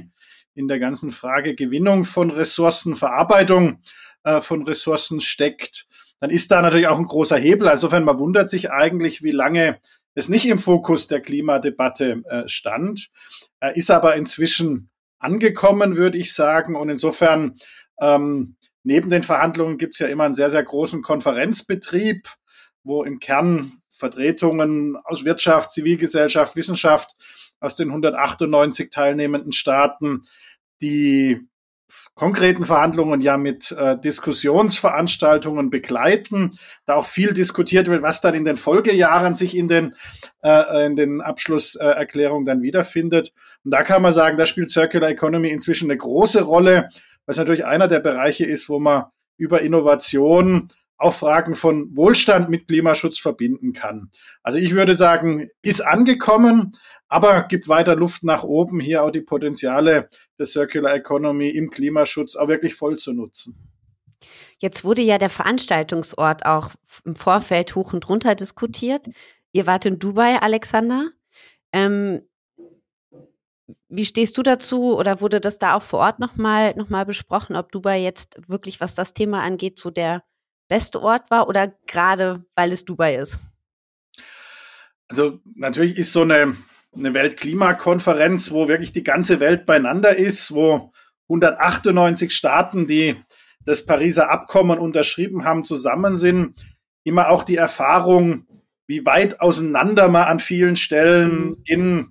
[SPEAKER 4] in der ganzen Frage Gewinnung von Ressourcen, Verarbeitung äh, von Ressourcen steckt, dann ist da natürlich auch ein großer Hebel. Insofern, man wundert sich eigentlich, wie lange es nicht im Fokus der Klimadebatte äh, stand, äh, ist aber inzwischen angekommen, würde ich sagen. Und insofern, ähm, neben den Verhandlungen gibt es ja immer einen sehr, sehr großen Konferenzbetrieb, wo im Kern Vertretungen aus Wirtschaft, Zivilgesellschaft, Wissenschaft aus den 198 teilnehmenden Staaten die konkreten Verhandlungen ja mit äh, Diskussionsveranstaltungen begleiten, da auch viel diskutiert wird, was dann in den Folgejahren sich in den, äh, in den Abschlusserklärungen dann wiederfindet. Und da kann man sagen, da spielt Circular Economy inzwischen eine große Rolle, was natürlich einer der Bereiche ist, wo man über Innovation auch Fragen von Wohlstand mit Klimaschutz verbinden kann. Also ich würde sagen, ist angekommen, aber gibt weiter Luft nach oben, hier auch die Potenziale der Circular Economy im Klimaschutz auch wirklich voll zu nutzen.
[SPEAKER 3] Jetzt wurde ja der Veranstaltungsort auch im Vorfeld hoch und runter diskutiert. Ihr wart in Dubai, Alexander. Ähm, wie stehst du dazu oder wurde das da auch vor Ort nochmal noch mal besprochen, ob Dubai jetzt wirklich, was das Thema angeht, so der beste Ort war oder gerade weil es Dubai ist?
[SPEAKER 4] Also natürlich ist so eine eine Weltklimakonferenz, wo wirklich die ganze Welt beieinander ist, wo 198 Staaten, die das Pariser Abkommen unterschrieben haben, zusammen sind. Immer auch die Erfahrung, wie weit auseinander man an vielen Stellen in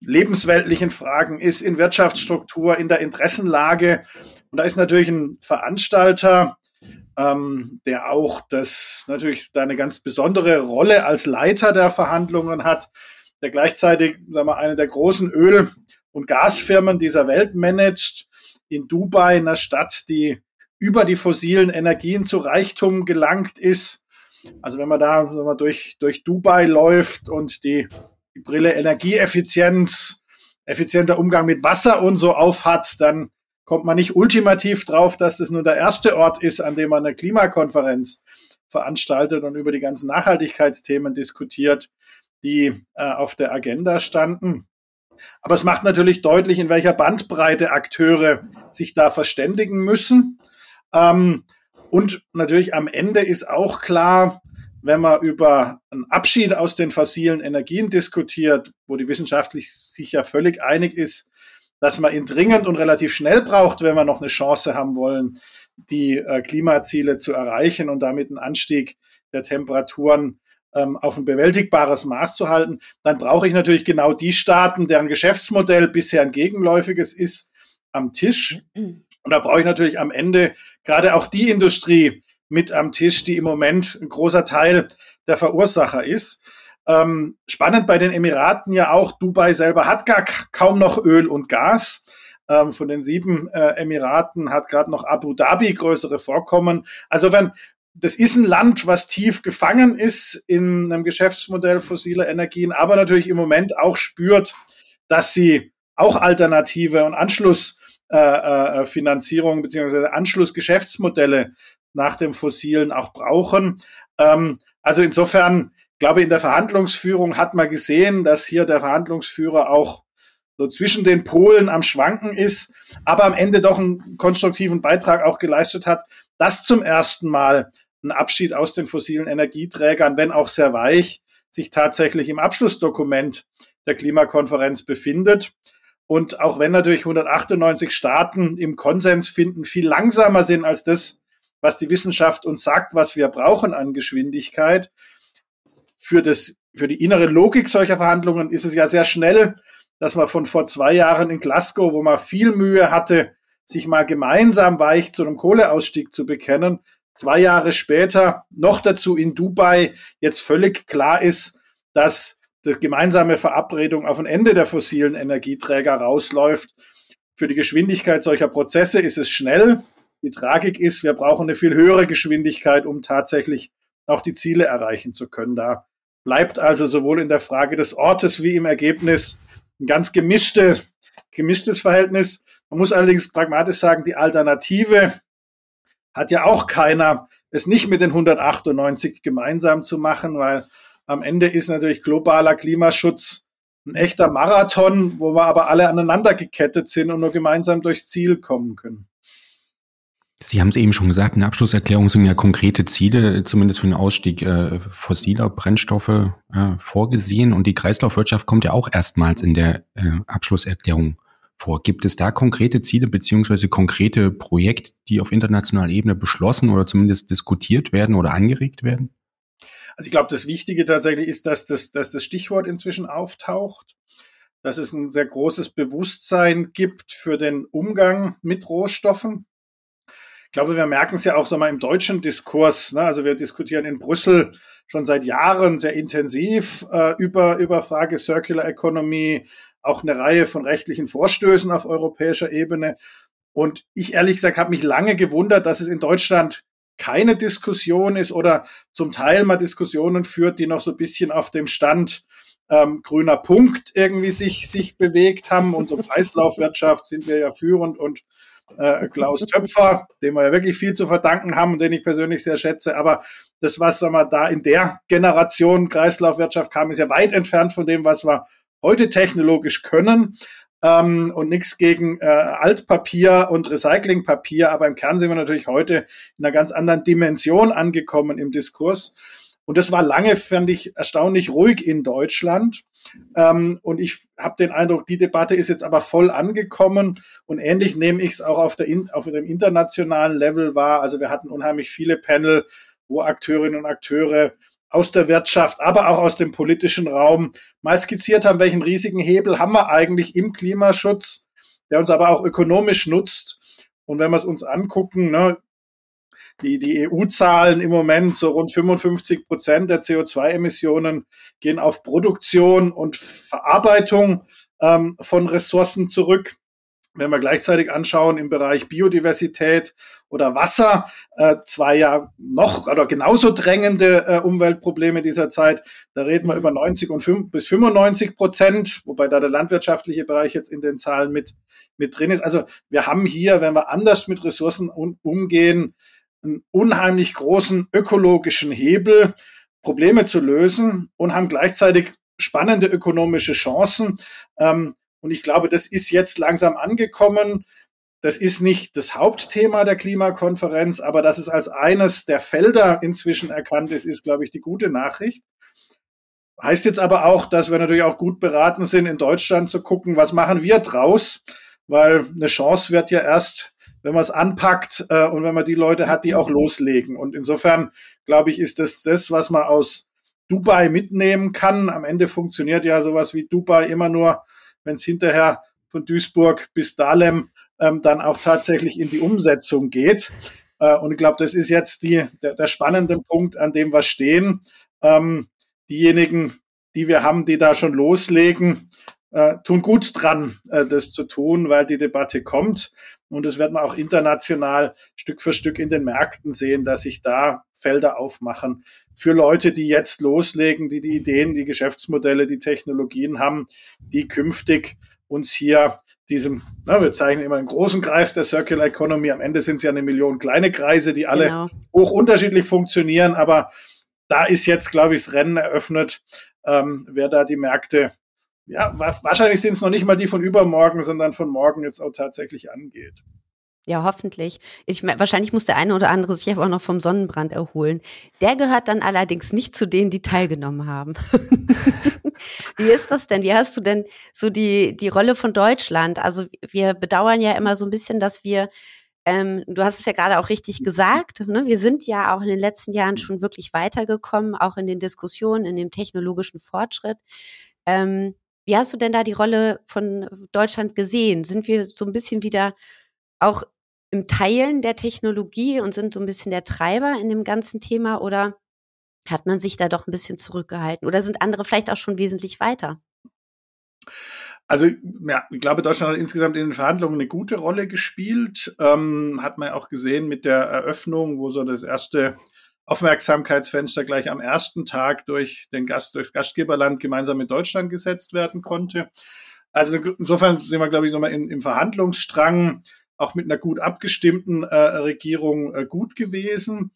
[SPEAKER 4] lebensweltlichen Fragen ist, in Wirtschaftsstruktur, in der Interessenlage. Und da ist natürlich ein Veranstalter, ähm, der auch das natürlich da eine ganz besondere Rolle als Leiter der Verhandlungen hat, der gleichzeitig sagen wir, eine der großen Öl- und Gasfirmen dieser Welt managt, in Dubai, einer Stadt, die über die fossilen Energien zu Reichtum gelangt ist. Also wenn man da sagen wir, durch, durch Dubai läuft und die, die Brille Energieeffizienz, effizienter Umgang mit Wasser und so aufhat, dann kommt man nicht ultimativ drauf, dass das nur der erste Ort ist, an dem man eine Klimakonferenz veranstaltet und über die ganzen Nachhaltigkeitsthemen diskutiert, die äh, auf der Agenda standen. Aber es macht natürlich deutlich, in welcher Bandbreite Akteure sich da verständigen müssen. Ähm, und natürlich am Ende ist auch klar, wenn man über einen Abschied aus den fossilen Energien diskutiert, wo die wissenschaftlich sich ja völlig einig ist, dass man ihn dringend und relativ schnell braucht, wenn wir noch eine Chance haben wollen, die äh, Klimaziele zu erreichen und damit einen Anstieg der Temperaturen ähm, auf ein bewältigbares Maß zu halten, dann brauche ich natürlich genau die Staaten, deren Geschäftsmodell bisher ein gegenläufiges ist, am Tisch. Und da brauche ich natürlich am Ende gerade auch die Industrie mit am Tisch, die im Moment ein großer Teil der Verursacher ist. Ähm, spannend bei den Emiraten ja auch, Dubai selber hat gar kaum noch Öl und Gas. Ähm, von den sieben äh, Emiraten hat gerade noch Abu Dhabi größere Vorkommen. Also wenn das ist ein Land, was tief gefangen ist in einem Geschäftsmodell fossiler Energien, aber natürlich im Moment auch spürt, dass sie auch alternative und Anschlussfinanzierung äh, äh, beziehungsweise Anschlussgeschäftsmodelle nach dem Fossilen auch brauchen. Ähm, also insofern glaube in der Verhandlungsführung hat man gesehen, dass hier der Verhandlungsführer auch so zwischen den Polen am Schwanken ist, aber am Ende doch einen konstruktiven Beitrag auch geleistet hat, dass zum ersten Mal ein Abschied aus den fossilen Energieträgern, wenn auch sehr weich, sich tatsächlich im Abschlussdokument der Klimakonferenz befindet. Und auch wenn natürlich 198 Staaten im Konsens finden, viel langsamer sind als das, was die Wissenschaft uns sagt, was wir brauchen an Geschwindigkeit, für, das, für die innere Logik solcher Verhandlungen ist es ja sehr schnell, dass man von vor zwei Jahren in Glasgow, wo man viel Mühe hatte, sich mal gemeinsam weich zu einem Kohleausstieg zu bekennen, zwei Jahre später, noch dazu in Dubai, jetzt völlig klar ist, dass die gemeinsame Verabredung auf ein Ende der fossilen Energieträger rausläuft. Für die Geschwindigkeit solcher Prozesse ist es schnell. Die Tragik ist, wir brauchen eine viel höhere Geschwindigkeit, um tatsächlich auch die Ziele erreichen zu können. Da bleibt also sowohl in der Frage des Ortes wie im Ergebnis ein ganz gemischte, gemischtes Verhältnis. Man muss allerdings pragmatisch sagen, die Alternative hat ja auch keiner, es nicht mit den 198 gemeinsam zu machen, weil am Ende ist natürlich globaler Klimaschutz ein echter Marathon, wo wir aber alle aneinander gekettet sind und nur gemeinsam durchs Ziel kommen können.
[SPEAKER 2] Sie haben es eben schon gesagt, in der Abschlusserklärung sind ja konkrete Ziele, zumindest für den Ausstieg äh, fossiler Brennstoffe äh, vorgesehen. Und die Kreislaufwirtschaft kommt ja auch erstmals in der äh, Abschlusserklärung vor. Gibt es da konkrete Ziele beziehungsweise konkrete Projekte, die auf internationaler Ebene beschlossen oder zumindest diskutiert werden oder angeregt werden?
[SPEAKER 4] Also ich glaube, das Wichtige tatsächlich ist, dass das, dass das Stichwort inzwischen auftaucht, dass es ein sehr großes Bewusstsein gibt für den Umgang mit Rohstoffen. Ich glaube, wir merken es ja auch so mal im deutschen Diskurs. Ne? Also wir diskutieren in Brüssel schon seit Jahren sehr intensiv äh, über, über Frage Circular Economy, auch eine Reihe von rechtlichen Vorstößen auf europäischer Ebene. Und ich ehrlich gesagt habe mich lange gewundert, dass es in Deutschland keine Diskussion ist oder zum Teil mal Diskussionen führt, die noch so ein bisschen auf dem Stand ähm, grüner Punkt irgendwie sich, sich bewegt haben. Unsere <laughs> Kreislaufwirtschaft sind wir ja führend und äh, Klaus Töpfer, dem wir ja wirklich viel zu verdanken haben und den ich persönlich sehr schätze. Aber das, was sagen wir, da in der Generation Kreislaufwirtschaft kam, ist ja weit entfernt von dem, was wir heute technologisch können. Ähm, und nichts gegen äh, Altpapier und Recyclingpapier, aber im Kern sind wir natürlich heute in einer ganz anderen Dimension angekommen im Diskurs. Und das war lange, fand ich, erstaunlich ruhig in Deutschland. Ähm, und ich habe den Eindruck, die Debatte ist jetzt aber voll angekommen. Und ähnlich nehme ich es auch auf, der, auf dem internationalen Level wahr. Also wir hatten unheimlich viele Panel, wo Akteurinnen und Akteure aus der Wirtschaft, aber auch aus dem politischen Raum mal skizziert haben, welchen riesigen Hebel haben wir eigentlich im Klimaschutz, der uns aber auch ökonomisch nutzt. Und wenn wir es uns angucken, ne, die, die EU-Zahlen im Moment, so rund 55 Prozent der CO2-Emissionen gehen auf Produktion und Verarbeitung ähm, von Ressourcen zurück. Wenn wir gleichzeitig anschauen im Bereich Biodiversität oder Wasser, äh, zwei ja noch oder genauso drängende äh, Umweltprobleme dieser Zeit, da reden wir über 90 und 5, bis 95 Prozent, wobei da der landwirtschaftliche Bereich jetzt in den Zahlen mit, mit drin ist. Also wir haben hier, wenn wir anders mit Ressourcen umgehen, einen unheimlich großen ökologischen Hebel, Probleme zu lösen und haben gleichzeitig spannende ökonomische Chancen. Ähm, und ich glaube, das ist jetzt langsam angekommen. Das ist nicht das Hauptthema der Klimakonferenz, aber dass es als eines der Felder inzwischen erkannt ist, ist, glaube ich, die gute Nachricht. Heißt jetzt aber auch, dass wir natürlich auch gut beraten sind, in Deutschland zu gucken, was machen wir draus? Weil eine Chance wird ja erst wenn man es anpackt äh, und wenn man die Leute hat, die auch loslegen. Und insofern, glaube ich, ist das das, was man aus Dubai mitnehmen kann. Am Ende funktioniert ja sowas wie Dubai immer nur, wenn es hinterher von Duisburg bis Dahlem ähm, dann auch tatsächlich in die Umsetzung geht. Äh, und ich glaube, das ist jetzt die, der, der spannende Punkt, an dem wir stehen. Ähm, diejenigen, die wir haben, die da schon loslegen, äh, tun gut dran, äh, das zu tun, weil die Debatte kommt. Und das wird man auch international Stück für Stück in den Märkten sehen, dass sich da Felder aufmachen für Leute, die jetzt loslegen, die die Ideen, die Geschäftsmodelle, die Technologien haben, die künftig uns hier diesem, na, wir zeichnen immer einen großen Kreis der Circular Economy. Am Ende sind es ja eine Million kleine Kreise, die alle genau. hoch unterschiedlich funktionieren. Aber da ist jetzt, glaube ich, das Rennen eröffnet, ähm, wer da die Märkte, ja, wahrscheinlich sind es noch nicht mal die von übermorgen, sondern von morgen jetzt auch tatsächlich angeht.
[SPEAKER 3] Ja, hoffentlich. Ich, wahrscheinlich muss der eine oder andere sich aber auch noch vom Sonnenbrand erholen. Der gehört dann allerdings nicht zu denen, die teilgenommen haben. <laughs> Wie ist das denn? Wie hast du denn so die, die Rolle von Deutschland? Also wir bedauern ja immer so ein bisschen, dass wir, ähm, du hast es ja gerade auch richtig gesagt, ne? wir sind ja auch in den letzten Jahren schon wirklich weitergekommen, auch in den Diskussionen, in dem technologischen Fortschritt. Ähm, wie hast du denn da die Rolle von Deutschland gesehen? Sind wir so ein bisschen wieder auch im Teilen der Technologie und sind so ein bisschen der Treiber in dem ganzen Thema oder hat man sich da doch ein bisschen zurückgehalten oder sind andere vielleicht auch schon wesentlich weiter?
[SPEAKER 4] Also ja, ich glaube, Deutschland hat insgesamt in den Verhandlungen eine gute Rolle gespielt. Ähm, hat man auch gesehen mit der Eröffnung, wo so das erste Aufmerksamkeitsfenster gleich am ersten Tag durch den Gast, durchs Gastgeberland gemeinsam mit Deutschland gesetzt werden konnte. Also insofern sind wir, glaube ich, nochmal im Verhandlungsstrang auch mit einer gut abgestimmten äh, Regierung äh, gut gewesen.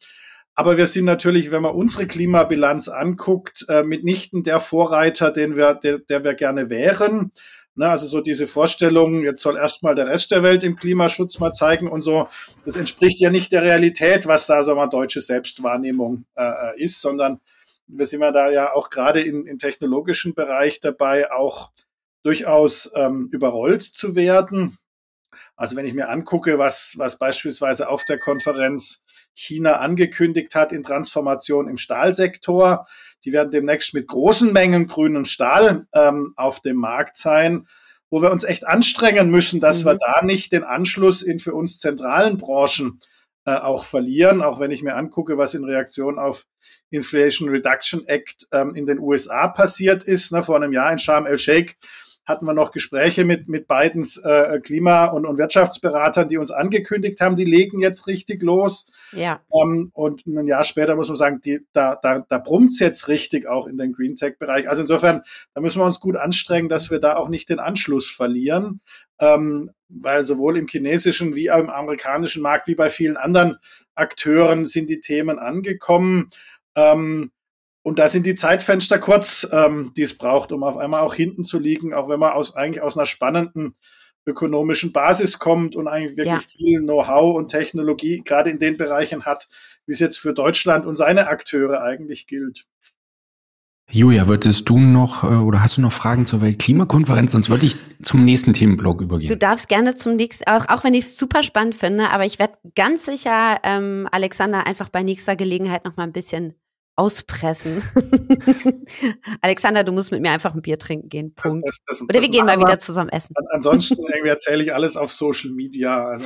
[SPEAKER 4] Aber wir sind natürlich, wenn man unsere Klimabilanz anguckt, äh, mitnichten der Vorreiter, den wir, der, der wir gerne wären. Ne, also so diese Vorstellung, jetzt soll erstmal der Rest der Welt im Klimaschutz mal zeigen und so, das entspricht ja nicht der Realität, was da so mal deutsche Selbstwahrnehmung äh, ist, sondern wir sind ja da ja auch gerade in, im technologischen Bereich dabei, auch durchaus ähm, überrollt zu werden. Also wenn ich mir angucke, was, was beispielsweise auf der Konferenz China angekündigt hat in Transformation im Stahlsektor, die werden demnächst mit großen Mengen grünen Stahl ähm, auf dem Markt sein, wo wir uns echt anstrengen müssen, dass mhm. wir da nicht den Anschluss in für uns zentralen Branchen äh, auch verlieren, auch wenn ich mir angucke, was in Reaktion auf Inflation Reduction Act ähm, in den USA passiert ist. Ne, vor einem Jahr in Sharm el-Sheikh hatten wir noch Gespräche mit, mit Bidens äh, Klima- und, und Wirtschaftsberatern, die uns angekündigt haben, die legen jetzt richtig los.
[SPEAKER 3] Ja.
[SPEAKER 4] Ähm, und ein Jahr später muss man sagen, die, da, da, da brummt's jetzt richtig auch in den Green Tech-Bereich. Also insofern, da müssen wir uns gut anstrengen, dass wir da auch nicht den Anschluss verlieren. Ähm, weil sowohl im chinesischen wie auch im amerikanischen Markt wie bei vielen anderen Akteuren sind die Themen angekommen. Ähm, und da sind die Zeitfenster kurz, ähm, die es braucht, um auf einmal auch hinten zu liegen, auch wenn man aus, eigentlich aus einer spannenden ökonomischen Basis kommt und eigentlich wirklich ja. viel Know-how und Technologie gerade in den Bereichen hat, wie es jetzt für Deutschland und seine Akteure eigentlich gilt.
[SPEAKER 2] Julia, würdest du noch äh, oder hast du noch Fragen zur Weltklimakonferenz? Sonst würde ich zum nächsten Themenblock übergehen.
[SPEAKER 3] Du darfst gerne zum nächsten, auch, auch wenn ich es super spannend finde, aber ich werde ganz sicher ähm, Alexander einfach bei nächster Gelegenheit noch mal ein bisschen auspressen. <laughs> Alexander, du musst mit mir einfach ein Bier trinken gehen. Punkt. Das, das, Oder wir gehen mal wieder zusammen essen.
[SPEAKER 4] Ansonsten irgendwie erzähle ich alles auf Social Media. Also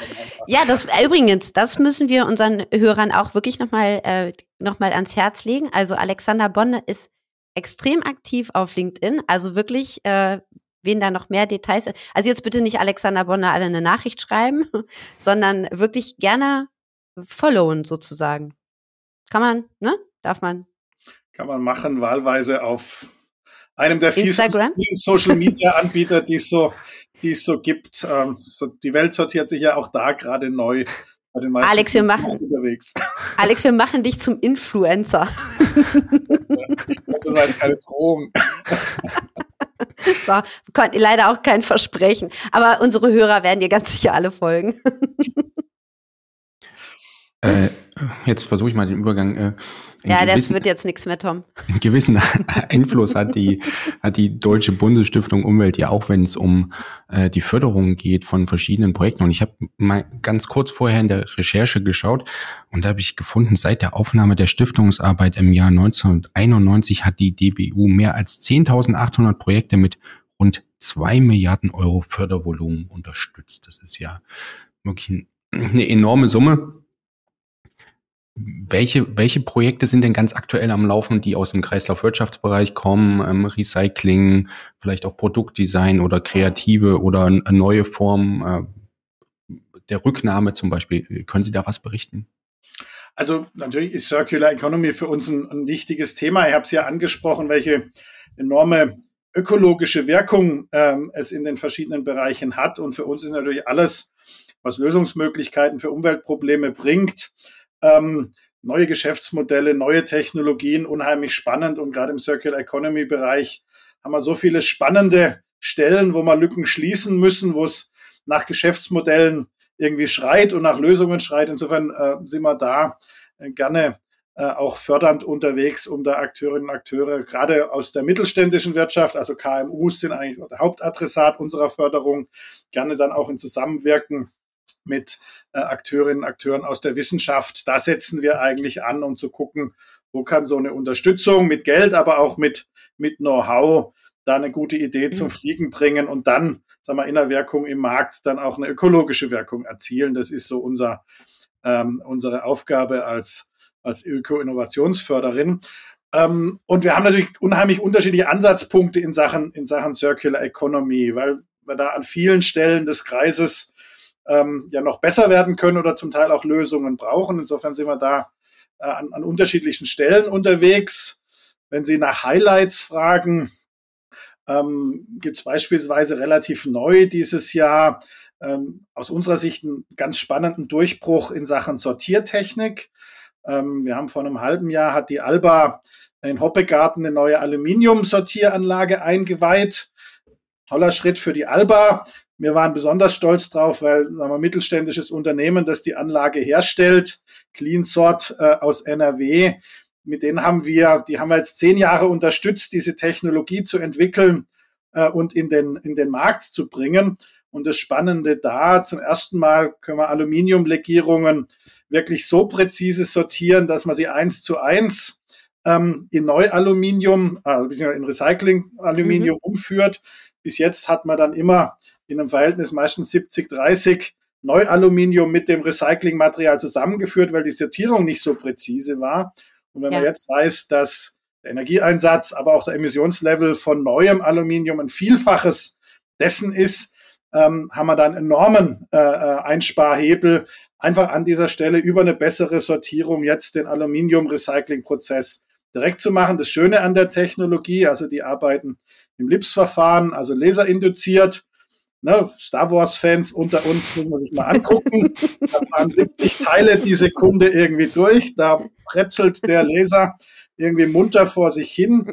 [SPEAKER 4] <laughs>
[SPEAKER 3] ja, das übrigens, das müssen wir unseren Hörern auch wirklich nochmal äh, noch mal ans Herz legen. Also Alexander Bonne ist extrem aktiv auf LinkedIn. Also wirklich, äh, wen da noch mehr Details. Also jetzt bitte nicht Alexander Bonne alle eine Nachricht schreiben, <laughs> sondern wirklich gerne followen sozusagen. Kann man, ne? Darf man?
[SPEAKER 4] Kann man machen, wahlweise auf einem der vielen Social Media Anbieter, die es so, die es so gibt. Ähm, so, die Welt sortiert sich ja auch da gerade neu.
[SPEAKER 3] Bei den meisten Alex, wir machen, <laughs> unterwegs. Alex, wir machen dich zum Influencer.
[SPEAKER 4] das war jetzt keine Drohung. <laughs>
[SPEAKER 3] So, konnten leider auch kein Versprechen. Aber unsere Hörer werden dir ganz sicher alle folgen. <laughs>
[SPEAKER 2] Äh, jetzt versuche ich mal den Übergang. Äh,
[SPEAKER 3] ja, das wird jetzt nichts mehr, Tom. <laughs>
[SPEAKER 2] Einen gewissen Einfluss hat die, hat die Deutsche Bundesstiftung Umwelt ja auch, wenn es um äh, die Förderung geht von verschiedenen Projekten. Und ich habe mal ganz kurz vorher in der Recherche geschaut und da habe ich gefunden, seit der Aufnahme der Stiftungsarbeit im Jahr 1991 hat die DBU mehr als 10.800 Projekte mit rund zwei Milliarden Euro Fördervolumen unterstützt. Das ist ja wirklich eine enorme Summe. Welche, welche Projekte sind denn ganz aktuell am Laufen, die aus dem Kreislaufwirtschaftsbereich kommen? Ähm, Recycling, vielleicht auch Produktdesign oder kreative oder neue Formen äh, der Rücknahme zum Beispiel. Können Sie da was berichten?
[SPEAKER 4] Also natürlich ist Circular Economy für uns ein, ein wichtiges Thema. Ich habe es ja angesprochen, welche enorme ökologische Wirkung ähm, es in den verschiedenen Bereichen hat. Und für uns ist natürlich alles, was Lösungsmöglichkeiten für Umweltprobleme bringt, ähm, neue Geschäftsmodelle, neue Technologien unheimlich spannend. Und gerade im Circular Economy Bereich haben wir so viele spannende Stellen, wo wir Lücken schließen müssen, wo es nach Geschäftsmodellen irgendwie schreit und nach Lösungen schreit. Insofern äh, sind wir da äh, gerne äh, auch fördernd unterwegs, um da Akteurinnen und Akteure gerade aus der mittelständischen Wirtschaft, also KMUs sind eigentlich der Hauptadressat unserer Förderung, gerne dann auch in Zusammenwirken mit Akteurinnen und Akteuren aus der Wissenschaft. Da setzen wir eigentlich an, um zu gucken, wo kann so eine Unterstützung mit Geld, aber auch mit, mit Know-how da eine gute Idee zum mhm. Fliegen bringen und dann, sagen wir, in der Wirkung im Markt dann auch eine ökologische Wirkung erzielen. Das ist so unser, ähm, unsere Aufgabe als, als Öko-Innovationsförderin. Ähm, und wir haben natürlich unheimlich unterschiedliche Ansatzpunkte in Sachen, in Sachen Circular Economy, weil wir da an vielen Stellen des Kreises ähm, ja noch besser werden können oder zum Teil auch Lösungen brauchen. Insofern sind wir da äh, an, an unterschiedlichen Stellen unterwegs. Wenn Sie nach Highlights fragen, ähm, gibt es beispielsweise relativ neu dieses Jahr ähm, aus unserer Sicht einen ganz spannenden Durchbruch in Sachen Sortiertechnik. Ähm, wir haben vor einem halben Jahr hat die Alba in Hoppegarten eine neue Aluminium-Sortieranlage eingeweiht. Toller Schritt für die Alba. Wir waren besonders stolz drauf, weil sagen wir, mittelständisches Unternehmen, das die Anlage herstellt, Clean Sort äh, aus NRW, mit denen haben wir, die haben wir jetzt zehn Jahre unterstützt, diese Technologie zu entwickeln äh, und in den, in den Markt zu bringen. Und das Spannende da, zum ersten Mal können wir Aluminiumlegierungen wirklich so präzise sortieren, dass man sie eins zu eins ähm, in Neualuminium, äh, in Recycling-Aluminium mhm. umführt. Bis jetzt hat man dann immer in einem Verhältnis meistens 70, 30 Neualuminium mit dem Recyclingmaterial zusammengeführt, weil die Sortierung nicht so präzise war. Und wenn ja. man jetzt weiß, dass der Energieeinsatz, aber auch der Emissionslevel von neuem Aluminium ein Vielfaches dessen ist, ähm, haben wir da einen enormen äh, äh, Einsparhebel, einfach an dieser Stelle über eine bessere Sortierung jetzt den Aluminium-Recycling-Prozess direkt zu machen. Das Schöne an der Technologie, also die arbeiten im LIPS-Verfahren, also laserinduziert. Ne, Star Wars-Fans unter uns muss man sich mal angucken. da fahren 70 Teile die Sekunde irgendwie durch. Da pretzelt der Laser irgendwie munter vor sich hin,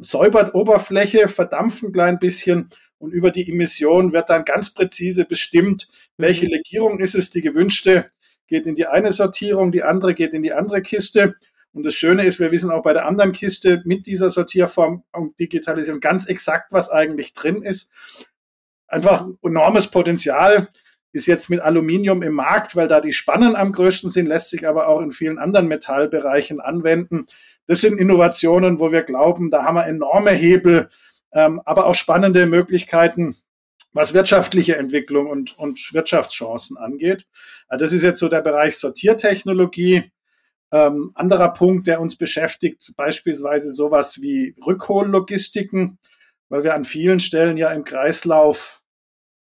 [SPEAKER 4] säubert Oberfläche, verdampft ein klein bisschen und über die Emission wird dann ganz präzise bestimmt, welche mhm. Legierung ist es, die gewünschte geht in die eine Sortierung, die andere geht in die andere Kiste. Und das Schöne ist, wir wissen auch bei der anderen Kiste mit dieser Sortierform und Digitalisierung ganz exakt, was eigentlich drin ist einfach enormes Potenzial. Ist jetzt mit Aluminium im Markt, weil da die Spannen am größten sind, lässt sich aber auch in vielen anderen Metallbereichen anwenden. Das sind Innovationen, wo wir glauben, da haben wir enorme Hebel, ähm, aber auch spannende Möglichkeiten, was wirtschaftliche Entwicklung und, und Wirtschaftschancen angeht. Also das ist jetzt so der Bereich Sortiertechnologie. Ähm, anderer Punkt, der uns beschäftigt, beispielsweise sowas wie Rückhollogistiken, weil wir an vielen Stellen ja im Kreislauf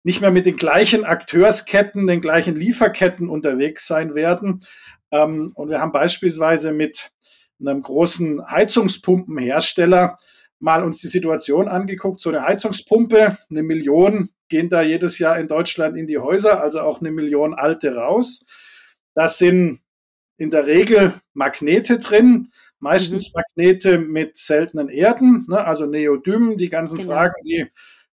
[SPEAKER 4] nicht mehr mit den gleichen Akteursketten, den gleichen Lieferketten unterwegs sein werden. Ähm, und wir haben beispielsweise mit einem großen Heizungspumpenhersteller mal uns die Situation angeguckt. So eine Heizungspumpe, eine Million gehen da jedes Jahr in Deutschland in die Häuser, also auch eine Million alte raus. Das sind in der Regel Magnete drin, meistens mhm. Magnete mit seltenen Erden, ne, also Neodym, die ganzen genau. Fragen, die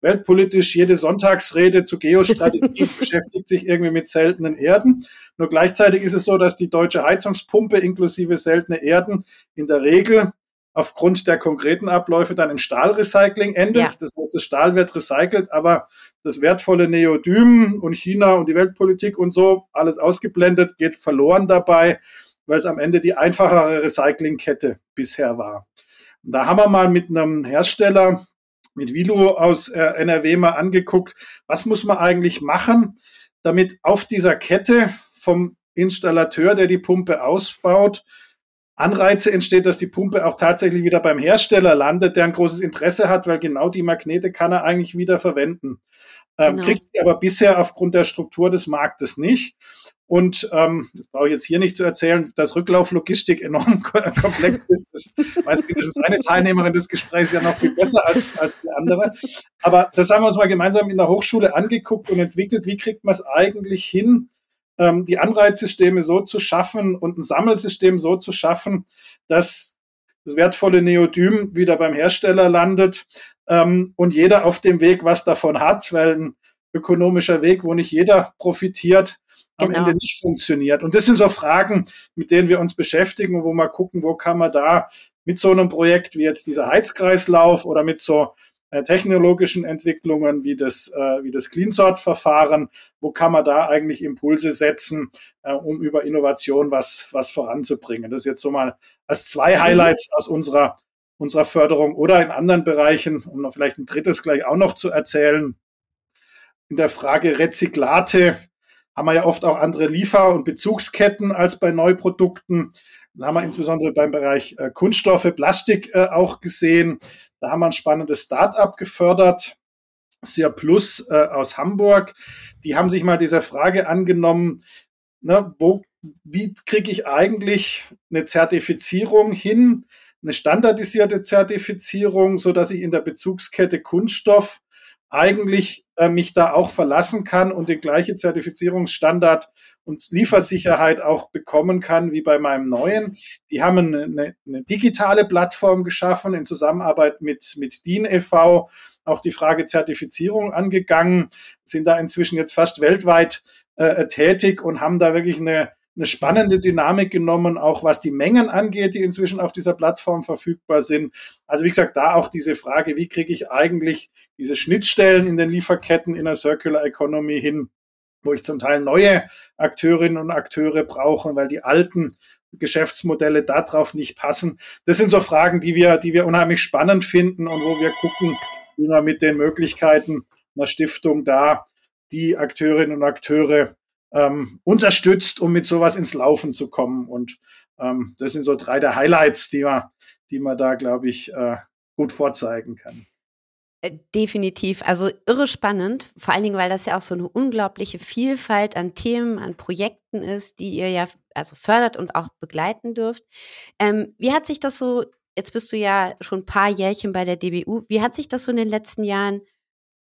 [SPEAKER 4] weltpolitisch jede Sonntagsrede zu Geostrategie <laughs> beschäftigt sich irgendwie mit seltenen Erden. Nur gleichzeitig ist es so, dass die deutsche Heizungspumpe inklusive seltene Erden in der Regel aufgrund der konkreten Abläufe dann im Stahlrecycling endet. Ja. Das heißt, das Stahl wird recycelt, aber das wertvolle Neodym und China und die Weltpolitik und so, alles ausgeblendet, geht verloren dabei, weil es am Ende die einfachere Recyclingkette bisher war. Und da haben wir mal mit einem Hersteller mit Vilo aus äh, NRW mal angeguckt, was muss man eigentlich machen, damit auf dieser Kette vom Installateur, der die Pumpe ausbaut, Anreize entsteht, dass die Pumpe auch tatsächlich wieder beim Hersteller landet, der ein großes Interesse hat, weil genau die Magnete kann er eigentlich wieder verwenden. Ähm, genau. Kriegt sie aber bisher aufgrund der Struktur des Marktes nicht. Und ähm, das brauche ich jetzt hier nicht zu erzählen, dass Rücklauflogistik enorm <laughs> komplex ist. Das weiß mindestens eine Teilnehmerin des Gesprächs ja noch viel besser als, als die andere. Aber das haben wir uns mal gemeinsam in der Hochschule angeguckt und entwickelt. Wie kriegt man es eigentlich hin, ähm, die Anreizsysteme so zu schaffen und ein Sammelsystem so zu schaffen, dass das wertvolle Neodym wieder beim Hersteller landet ähm, und jeder auf dem Weg was davon hat, weil ein ökonomischer Weg, wo nicht jeder profitiert, am genau. Ende nicht funktioniert. Und das sind so Fragen, mit denen wir uns beschäftigen, wo wir gucken, wo kann man da mit so einem Projekt wie jetzt dieser Heizkreislauf oder mit so äh, technologischen Entwicklungen wie das, äh, wie das Clean-Sort-Verfahren, wo kann man da eigentlich Impulse setzen, äh, um über Innovation was, was voranzubringen. Das ist jetzt so mal als zwei Highlights aus unserer, unserer Förderung oder in anderen Bereichen, um noch vielleicht ein drittes gleich auch noch zu erzählen. In der Frage Rezyklate haben wir ja oft auch andere Liefer- und Bezugsketten als bei Neuprodukten. Da haben wir insbesondere beim Bereich äh, Kunststoffe, Plastik äh, auch gesehen. Da haben wir ein spannendes Start-up gefördert, Sia Plus äh, aus Hamburg. Die haben sich mal dieser Frage angenommen, ne, wo, wie kriege ich eigentlich eine Zertifizierung hin, eine standardisierte Zertifizierung, so dass ich in der Bezugskette Kunststoff eigentlich äh, mich da auch verlassen kann und den gleichen Zertifizierungsstandard und Liefersicherheit auch bekommen kann wie bei meinem neuen. Die haben eine, eine digitale Plattform geschaffen in Zusammenarbeit mit, mit DIN e.V., auch die Frage Zertifizierung angegangen, sind da inzwischen jetzt fast weltweit äh, tätig und haben da wirklich eine, eine spannende Dynamik genommen, auch was die Mengen angeht, die inzwischen auf dieser Plattform verfügbar sind. Also wie gesagt, da auch diese Frage, wie kriege ich eigentlich diese Schnittstellen in den Lieferketten in der Circular Economy hin, wo ich zum Teil neue Akteurinnen und Akteure brauche, weil die alten Geschäftsmodelle darauf nicht passen. Das sind so Fragen, die wir, die wir unheimlich spannend finden und wo wir gucken, wie wir mit den Möglichkeiten einer Stiftung da die Akteurinnen und Akteure ähm, unterstützt, um mit sowas ins Laufen zu kommen. Und ähm, das sind so drei der Highlights, die man, die man da, glaube ich, äh, gut vorzeigen kann.
[SPEAKER 3] Äh, definitiv. Also irre spannend, vor allen Dingen, weil das ja auch so eine unglaubliche Vielfalt an Themen, an Projekten ist, die ihr ja also fördert und auch begleiten dürft. Ähm, wie hat sich das so, jetzt bist du ja schon ein paar Jährchen bei der DBU, wie hat sich das so in den letzten Jahren,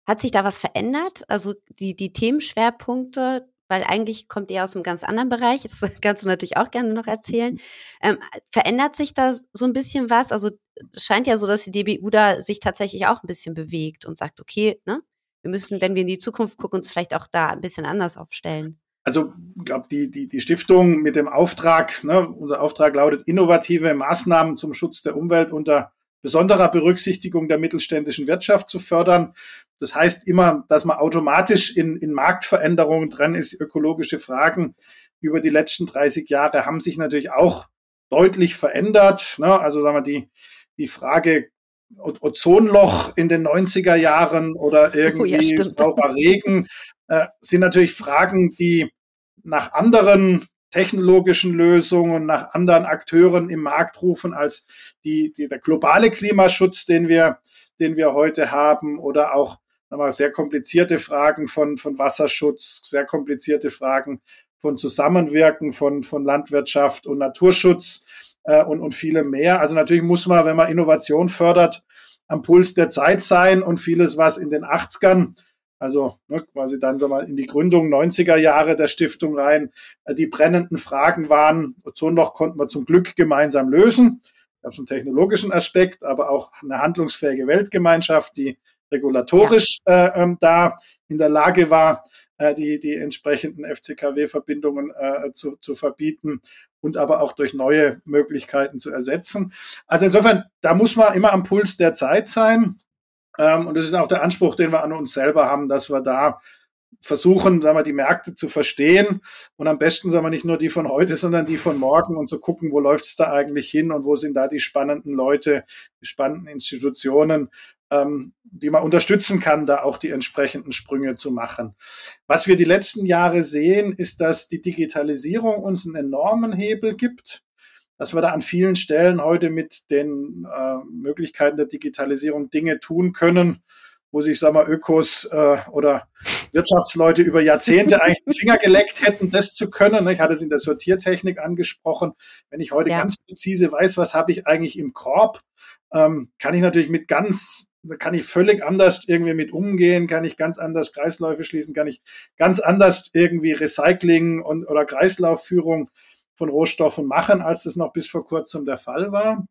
[SPEAKER 3] hat sich da was verändert? Also die, die Themenschwerpunkte, weil eigentlich kommt ihr aus einem ganz anderen Bereich, das <laughs> kannst du natürlich auch gerne noch erzählen. Ähm, verändert sich da so ein bisschen was? Also scheint ja so, dass die DBU da sich tatsächlich auch ein bisschen bewegt und sagt, okay, ne, wir müssen, wenn wir in die Zukunft gucken, uns vielleicht auch da ein bisschen anders aufstellen.
[SPEAKER 4] Also, ich glaube, die, die, die Stiftung mit dem Auftrag, ne, unser Auftrag lautet innovative Maßnahmen zum Schutz der Umwelt unter besonderer Berücksichtigung der mittelständischen Wirtschaft zu fördern. Das heißt immer, dass man automatisch in, in Marktveränderungen dran ist. Ökologische Fragen über die letzten 30 Jahre haben sich natürlich auch deutlich verändert. Ne? Also sagen wir, die, die Frage Ozonloch in den 90er Jahren oder irgendwie <laughs> oh ja, saurer Regen äh, sind natürlich Fragen, die nach anderen technologischen Lösungen, nach anderen Akteuren im Markt rufen als die, die, der globale Klimaschutz, den wir, den wir heute haben oder auch wir, sehr komplizierte Fragen von, von Wasserschutz, sehr komplizierte Fragen von Zusammenwirken von, von Landwirtschaft und Naturschutz äh, und, und viele mehr. Also natürlich muss man, wenn man Innovation fördert, am Puls der Zeit sein und vieles, was in den 80ern also ne, quasi dann so mal in die Gründung 90er Jahre der Stiftung rein. Äh, die brennenden Fragen waren, Ozonloch konnten wir zum Glück gemeinsam lösen. Gab es einen technologischen Aspekt, aber auch eine handlungsfähige Weltgemeinschaft, die regulatorisch ja. äh, ähm, da in der Lage war, äh, die, die entsprechenden FCKW-Verbindungen äh, zu, zu verbieten und aber auch durch neue Möglichkeiten zu ersetzen. Also insofern, da muss man immer am Puls der Zeit sein. Ähm, und das ist auch der Anspruch, den wir an uns selber haben, dass wir da versuchen, sagen wir, die Märkte zu verstehen und am besten, sagen wir, nicht nur die von heute, sondern die von morgen und zu gucken, wo läuft es da eigentlich hin und wo sind da die spannenden Leute, die spannenden Institutionen ähm, die man unterstützen kann, da auch die entsprechenden Sprünge zu machen. Was wir die letzten Jahre sehen, ist, dass die Digitalisierung uns einen enormen Hebel gibt dass wir da an vielen Stellen heute mit den äh, Möglichkeiten der Digitalisierung Dinge tun können, wo sich, sag mal, Ökos äh, oder Wirtschaftsleute über Jahrzehnte <laughs> eigentlich den Finger geleckt hätten, das zu können. Ich hatte es in der Sortiertechnik angesprochen. Wenn ich heute ja. ganz präzise weiß, was habe ich eigentlich im Korb, ähm, kann ich natürlich mit ganz da kann ich völlig anders irgendwie mit umgehen, kann ich ganz anders Kreisläufe schließen, kann ich ganz anders irgendwie Recycling und oder Kreislaufführung von Rohstoffen machen, als das noch bis vor kurzem der Fall war.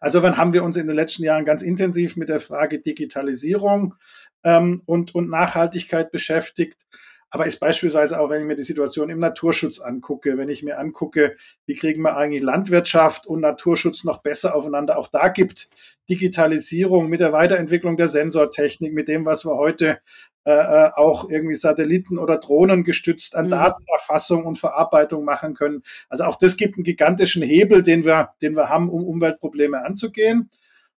[SPEAKER 4] Also wann haben wir uns in den letzten Jahren ganz intensiv mit der Frage Digitalisierung ähm, und, und Nachhaltigkeit beschäftigt aber ist beispielsweise auch, wenn ich mir die Situation im Naturschutz angucke, wenn ich mir angucke, wie kriegen wir eigentlich Landwirtschaft und Naturschutz noch besser aufeinander. Auch da gibt Digitalisierung mit der Weiterentwicklung der Sensortechnik, mit dem, was wir heute äh, äh auch irgendwie Satelliten oder Drohnen gestützt an mhm. Datenerfassung und Verarbeitung machen können. Also auch das gibt einen gigantischen Hebel, den wir, den wir haben, um Umweltprobleme anzugehen.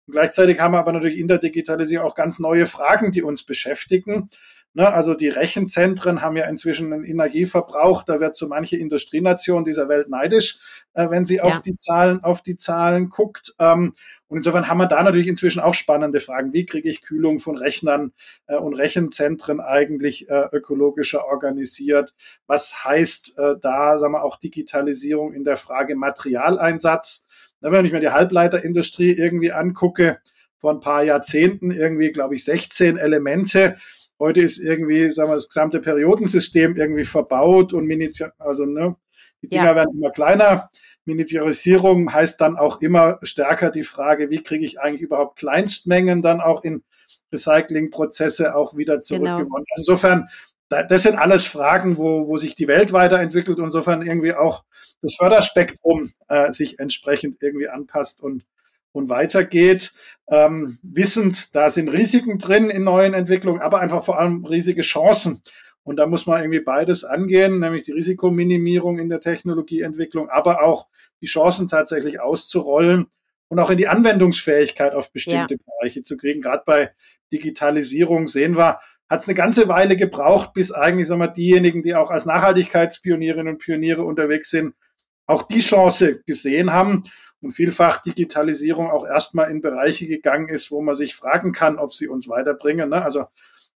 [SPEAKER 4] Und gleichzeitig haben wir aber natürlich in der Digitalisierung auch ganz neue Fragen, die uns beschäftigen. Ne, also die Rechenzentren haben ja inzwischen einen Energieverbrauch, da wird so manche Industrienation dieser Welt neidisch, äh, wenn sie ja. auf die Zahlen, auf die Zahlen guckt. Ähm, und insofern haben wir da natürlich inzwischen auch spannende Fragen. Wie kriege ich Kühlung von Rechnern äh, und Rechenzentren eigentlich äh, ökologischer organisiert? Was heißt äh, da, sagen wir, auch Digitalisierung in der Frage Materialeinsatz? Na, wenn ich mir die Halbleiterindustrie irgendwie angucke, vor ein paar Jahrzehnten irgendwie, glaube ich, 16 Elemente Heute ist irgendwie, sagen wir, das gesamte Periodensystem irgendwie verbaut und Miniatur, also ne, die Dinger ja. werden immer kleiner. Miniaturisierung heißt dann auch immer stärker die Frage, wie kriege ich eigentlich überhaupt Kleinstmengen dann auch in Recyclingprozesse auch wieder zurückgewonnen. Genau. Also insofern, das sind alles Fragen, wo, wo sich die Welt weiterentwickelt und insofern irgendwie auch das Förderspektrum äh, sich entsprechend irgendwie anpasst und und weitergeht, ähm, wissend, da sind Risiken drin in neuen Entwicklungen, aber einfach vor allem riesige Chancen. Und da muss man irgendwie beides angehen, nämlich die Risikominimierung in der Technologieentwicklung, aber auch die Chancen tatsächlich auszurollen und auch in die Anwendungsfähigkeit auf bestimmte ja. Bereiche zu kriegen. Gerade bei Digitalisierung sehen wir, hat es eine ganze Weile gebraucht, bis eigentlich sagen wir, diejenigen, die auch als Nachhaltigkeitspionierinnen und Pioniere unterwegs sind, auch die Chance gesehen haben und vielfach Digitalisierung auch erstmal in Bereiche gegangen ist, wo man sich fragen kann, ob sie uns weiterbringen. Ne? Also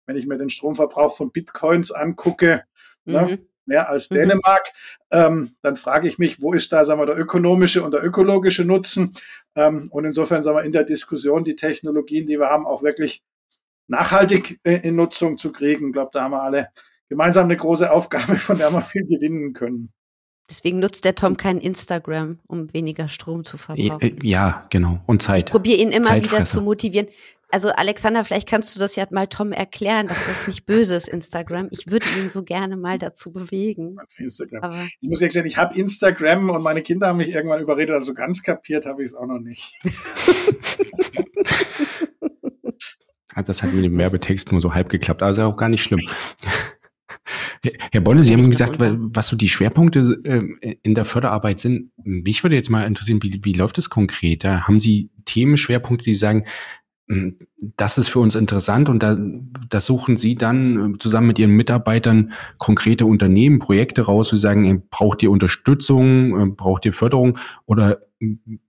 [SPEAKER 4] wenn ich mir den Stromverbrauch von Bitcoins angucke, ne, mhm. ne, mehr als mhm. Dänemark, ähm, dann frage ich mich, wo ist da sagen wir, der ökonomische und der ökologische Nutzen? Ähm, und insofern sagen wir in der Diskussion die Technologien, die wir haben, auch wirklich nachhaltig äh, in Nutzung zu kriegen. Ich glaube, da haben wir alle gemeinsam eine große Aufgabe, <laughs> von der wir viel gewinnen können.
[SPEAKER 3] Deswegen nutzt der Tom kein Instagram, um weniger Strom zu verbrauchen.
[SPEAKER 2] Äh, ja, genau. Und Zeit.
[SPEAKER 3] Ich probiere ihn immer wieder zu motivieren. Also Alexander, vielleicht kannst du das ja mal Tom erklären, dass das nicht böse ist, Instagram. Ich würde ihn so gerne mal dazu bewegen.
[SPEAKER 4] Instagram. ich muss ehrlich sagen, ich habe Instagram und meine Kinder haben mich irgendwann überredet, also ganz kapiert habe ich es auch noch nicht. <laughs>
[SPEAKER 2] das hat mit dem Werbetext nur so halb geklappt, aber ist ja auch gar nicht schlimm. Herr Bolle, Sie haben gesagt, was so die Schwerpunkte äh, in der Förderarbeit sind. Mich würde jetzt mal interessieren, wie, wie läuft es konkret? Da haben Sie Themenschwerpunkte, die sagen, hm, das ist für uns interessant und da, da suchen Sie dann äh, zusammen mit Ihren Mitarbeitern konkrete Unternehmen, Projekte raus, wo Sie sagen, braucht ihr Unterstützung, äh, braucht ihr Förderung oder hm,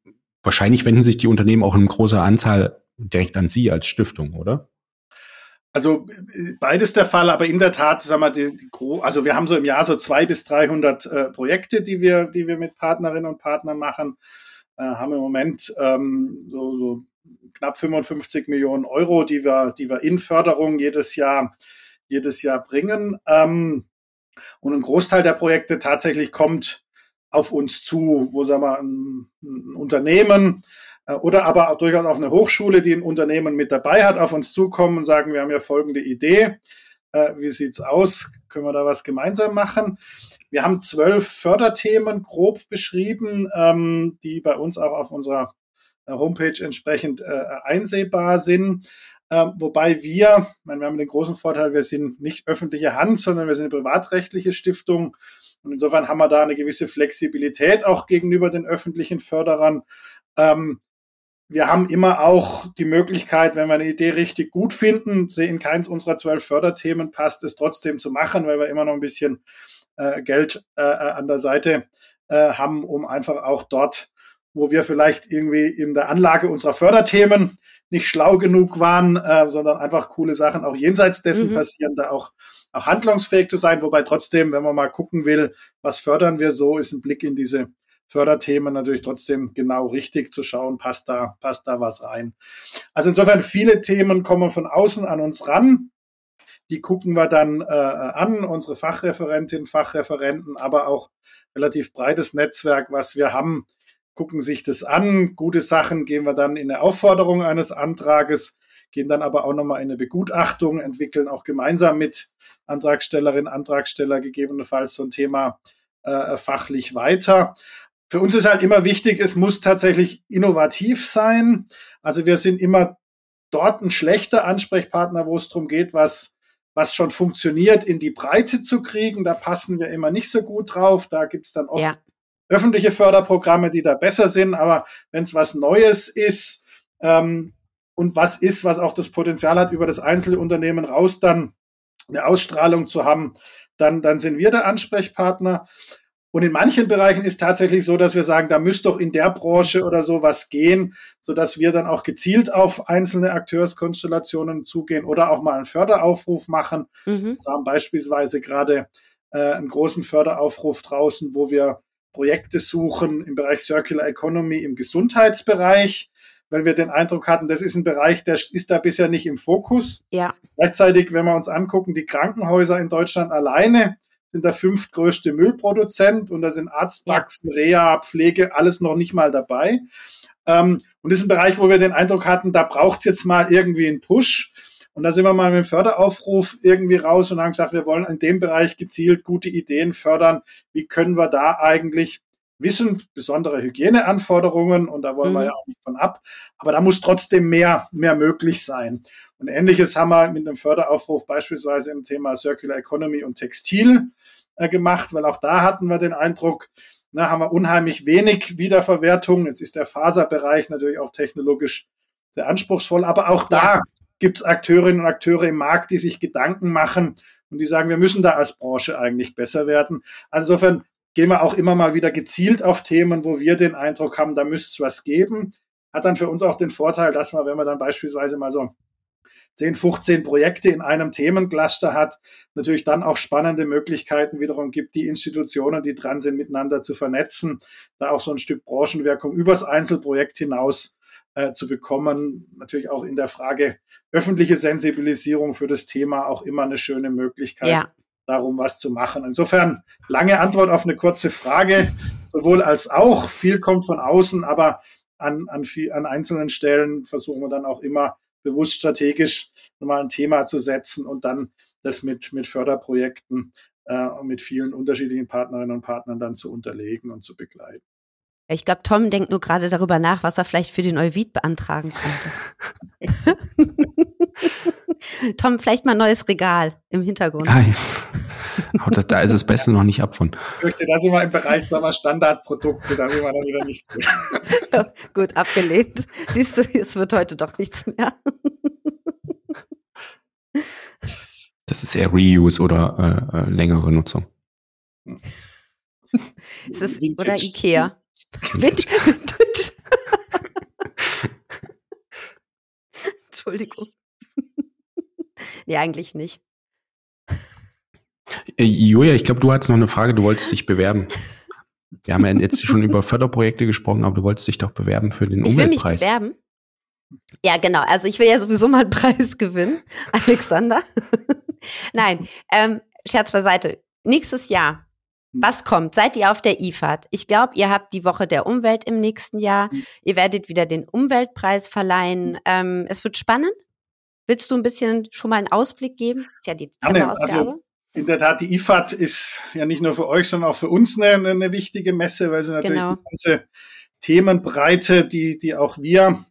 [SPEAKER 2] wahrscheinlich wenden sich die Unternehmen auch in großer Anzahl direkt an Sie als Stiftung, oder?
[SPEAKER 4] Also beides der Fall, aber in der Tat, sagen wir, die, also wir haben so im Jahr so zwei bis 300 äh, Projekte, die wir, die wir mit Partnerinnen und Partnern machen, äh, haben im Moment ähm, so, so knapp 55 Millionen Euro, die wir, die wir in Förderung jedes Jahr, jedes Jahr bringen. Ähm, und ein Großteil der Projekte tatsächlich kommt auf uns zu, wo sagen wir, ein, ein Unternehmen oder aber auch durchaus auch eine Hochschule, die ein Unternehmen mit dabei hat, auf uns zukommen und sagen, wir haben ja folgende Idee. Äh, wie sieht's aus? Können wir da was gemeinsam machen? Wir haben zwölf Förderthemen grob beschrieben, ähm, die bei uns auch auf unserer äh, Homepage entsprechend einsehbar sind. Ähm, wobei wir, wir haben den großen Vorteil, wir sind nicht öffentliche Hand, sondern wir sind eine privatrechtliche Stiftung. Und insofern haben wir da eine gewisse Flexibilität auch gegenüber den öffentlichen Förderern. Ähm, wir haben immer auch die Möglichkeit, wenn wir eine Idee richtig gut finden, sie in keins unserer zwölf Förderthemen passt, es trotzdem zu machen, weil wir immer noch ein bisschen äh, Geld äh, an der Seite äh, haben, um einfach auch dort, wo wir vielleicht irgendwie in der Anlage unserer Förderthemen nicht schlau genug waren, äh, sondern einfach coole Sachen auch jenseits dessen mhm. passieren, da auch, auch handlungsfähig zu sein. Wobei trotzdem, wenn man mal gucken will, was fördern wir so, ist ein Blick in diese Förderthemen natürlich trotzdem genau richtig zu schauen, passt da, passt da was rein. Also insofern viele Themen kommen von außen an uns ran. Die gucken wir dann äh, an, unsere Fachreferentinnen, Fachreferenten, aber auch relativ breites Netzwerk, was wir haben, gucken sich das an. Gute Sachen gehen wir dann in eine Aufforderung eines Antrages, gehen dann aber auch nochmal in eine Begutachtung, entwickeln auch gemeinsam mit Antragstellerin, Antragsteller gegebenenfalls so ein Thema äh, fachlich weiter. Für uns ist halt immer wichtig, es muss tatsächlich innovativ sein. Also wir sind immer dort ein schlechter Ansprechpartner, wo es darum geht, was, was schon funktioniert, in die Breite zu kriegen. Da passen wir immer nicht so gut drauf. Da gibt es dann oft ja. öffentliche Förderprogramme, die da besser sind. Aber wenn es was Neues ist ähm, und was ist, was auch das Potenzial hat, über das Einzelunternehmen raus dann eine Ausstrahlung zu haben, dann, dann sind wir der Ansprechpartner. Und in manchen Bereichen ist tatsächlich so, dass wir sagen, da müsste doch in der Branche oder so was gehen, so dass wir dann auch gezielt auf einzelne Akteurskonstellationen zugehen oder auch mal einen Förderaufruf machen. Mhm. Wir haben beispielsweise gerade äh, einen großen Förderaufruf draußen, wo wir Projekte suchen im Bereich Circular Economy im Gesundheitsbereich, weil wir den Eindruck hatten, das ist ein Bereich, der ist da bisher nicht im Fokus.
[SPEAKER 3] Ja.
[SPEAKER 4] Gleichzeitig, wenn wir uns angucken, die Krankenhäuser in Deutschland alleine sind der fünftgrößte Müllproduzent und da sind Arztpraxen, Reha, Pflege, alles noch nicht mal dabei. Ähm, und das ist ein Bereich, wo wir den Eindruck hatten, da braucht es jetzt mal irgendwie einen Push. Und da sind wir mal mit dem Förderaufruf irgendwie raus und haben gesagt, wir wollen in dem Bereich gezielt gute Ideen fördern. Wie können wir da eigentlich wissen, besondere Hygieneanforderungen und da wollen mhm. wir ja auch nicht von ab. Aber da muss trotzdem mehr, mehr möglich sein. Und ähnliches haben wir mit einem Förderaufruf beispielsweise im Thema Circular Economy und Textil äh, gemacht, weil auch da hatten wir den Eindruck, na, haben wir unheimlich wenig Wiederverwertung. Jetzt ist der Faserbereich natürlich auch technologisch sehr anspruchsvoll, aber auch da gibt es Akteurinnen und Akteure im Markt, die sich Gedanken machen und die sagen, wir müssen da als Branche eigentlich besser werden. Also insofern gehen wir auch immer mal wieder gezielt auf Themen, wo wir den Eindruck haben, da müsste es was geben. Hat dann für uns auch den Vorteil, dass man, wenn man dann beispielsweise mal so 10, 15 Projekte in einem Themencluster hat, natürlich dann auch spannende Möglichkeiten wiederum gibt, die Institutionen, die dran sind, miteinander zu vernetzen, da auch so ein Stück Branchenwirkung übers Einzelprojekt hinaus äh, zu bekommen. Natürlich auch in der Frage öffentliche Sensibilisierung für das Thema auch immer eine schöne Möglichkeit. Ja darum, was zu machen. Insofern lange Antwort auf eine kurze Frage, sowohl als auch. Viel kommt von außen, aber an, an, viel, an einzelnen Stellen versuchen wir dann auch immer bewusst strategisch nochmal ein Thema zu setzen und dann das mit, mit Förderprojekten äh, und mit vielen unterschiedlichen Partnerinnen und Partnern dann zu unterlegen und zu begleiten.
[SPEAKER 3] Ich glaube, Tom denkt nur gerade darüber nach, was er vielleicht für den Euvid beantragen könnte. <laughs> <laughs> Tom, vielleicht mal ein neues Regal im Hintergrund.
[SPEAKER 2] Nein. Aber das, da ist es besser noch nicht ab von.
[SPEAKER 4] Ich möchte das immer im Bereich sagen Standardprodukte, da sind wir dann wieder nicht gut. <laughs>
[SPEAKER 3] gut, abgelehnt. Siehst du, es wird heute doch nichts mehr.
[SPEAKER 2] das ist eher Reuse oder äh, äh längere Nutzung.
[SPEAKER 3] ist es, oder Ikea. Vintage. <laughs> <laughs> Entschuldigung. nee, eigentlich nicht.
[SPEAKER 2] Äh, Julia, ich glaube, du hattest noch eine Frage, du wolltest dich bewerben. Wir haben ja jetzt schon über Förderprojekte gesprochen, aber du wolltest dich doch bewerben für den
[SPEAKER 3] ich
[SPEAKER 2] Umweltpreis.
[SPEAKER 3] Will mich bewerben? Ja, genau. Also ich will ja sowieso mal einen Preis gewinnen, <laughs> Alexander. <laughs> Nein, ähm, Scherz beiseite. Nächstes Jahr, was kommt? Seid ihr auf der IFAD? Ich glaube, ihr habt die Woche der Umwelt im nächsten Jahr. Ihr werdet wieder den Umweltpreis verleihen. Ähm, es wird spannend. Willst du ein bisschen schon mal einen Ausblick geben? ist ja die Dezemberausgabe.
[SPEAKER 4] Also in der Tat, die IFAD ist ja nicht nur für euch, sondern auch für uns eine, eine wichtige Messe, weil sie natürlich genau. die ganze Themenbreite, die, die auch wir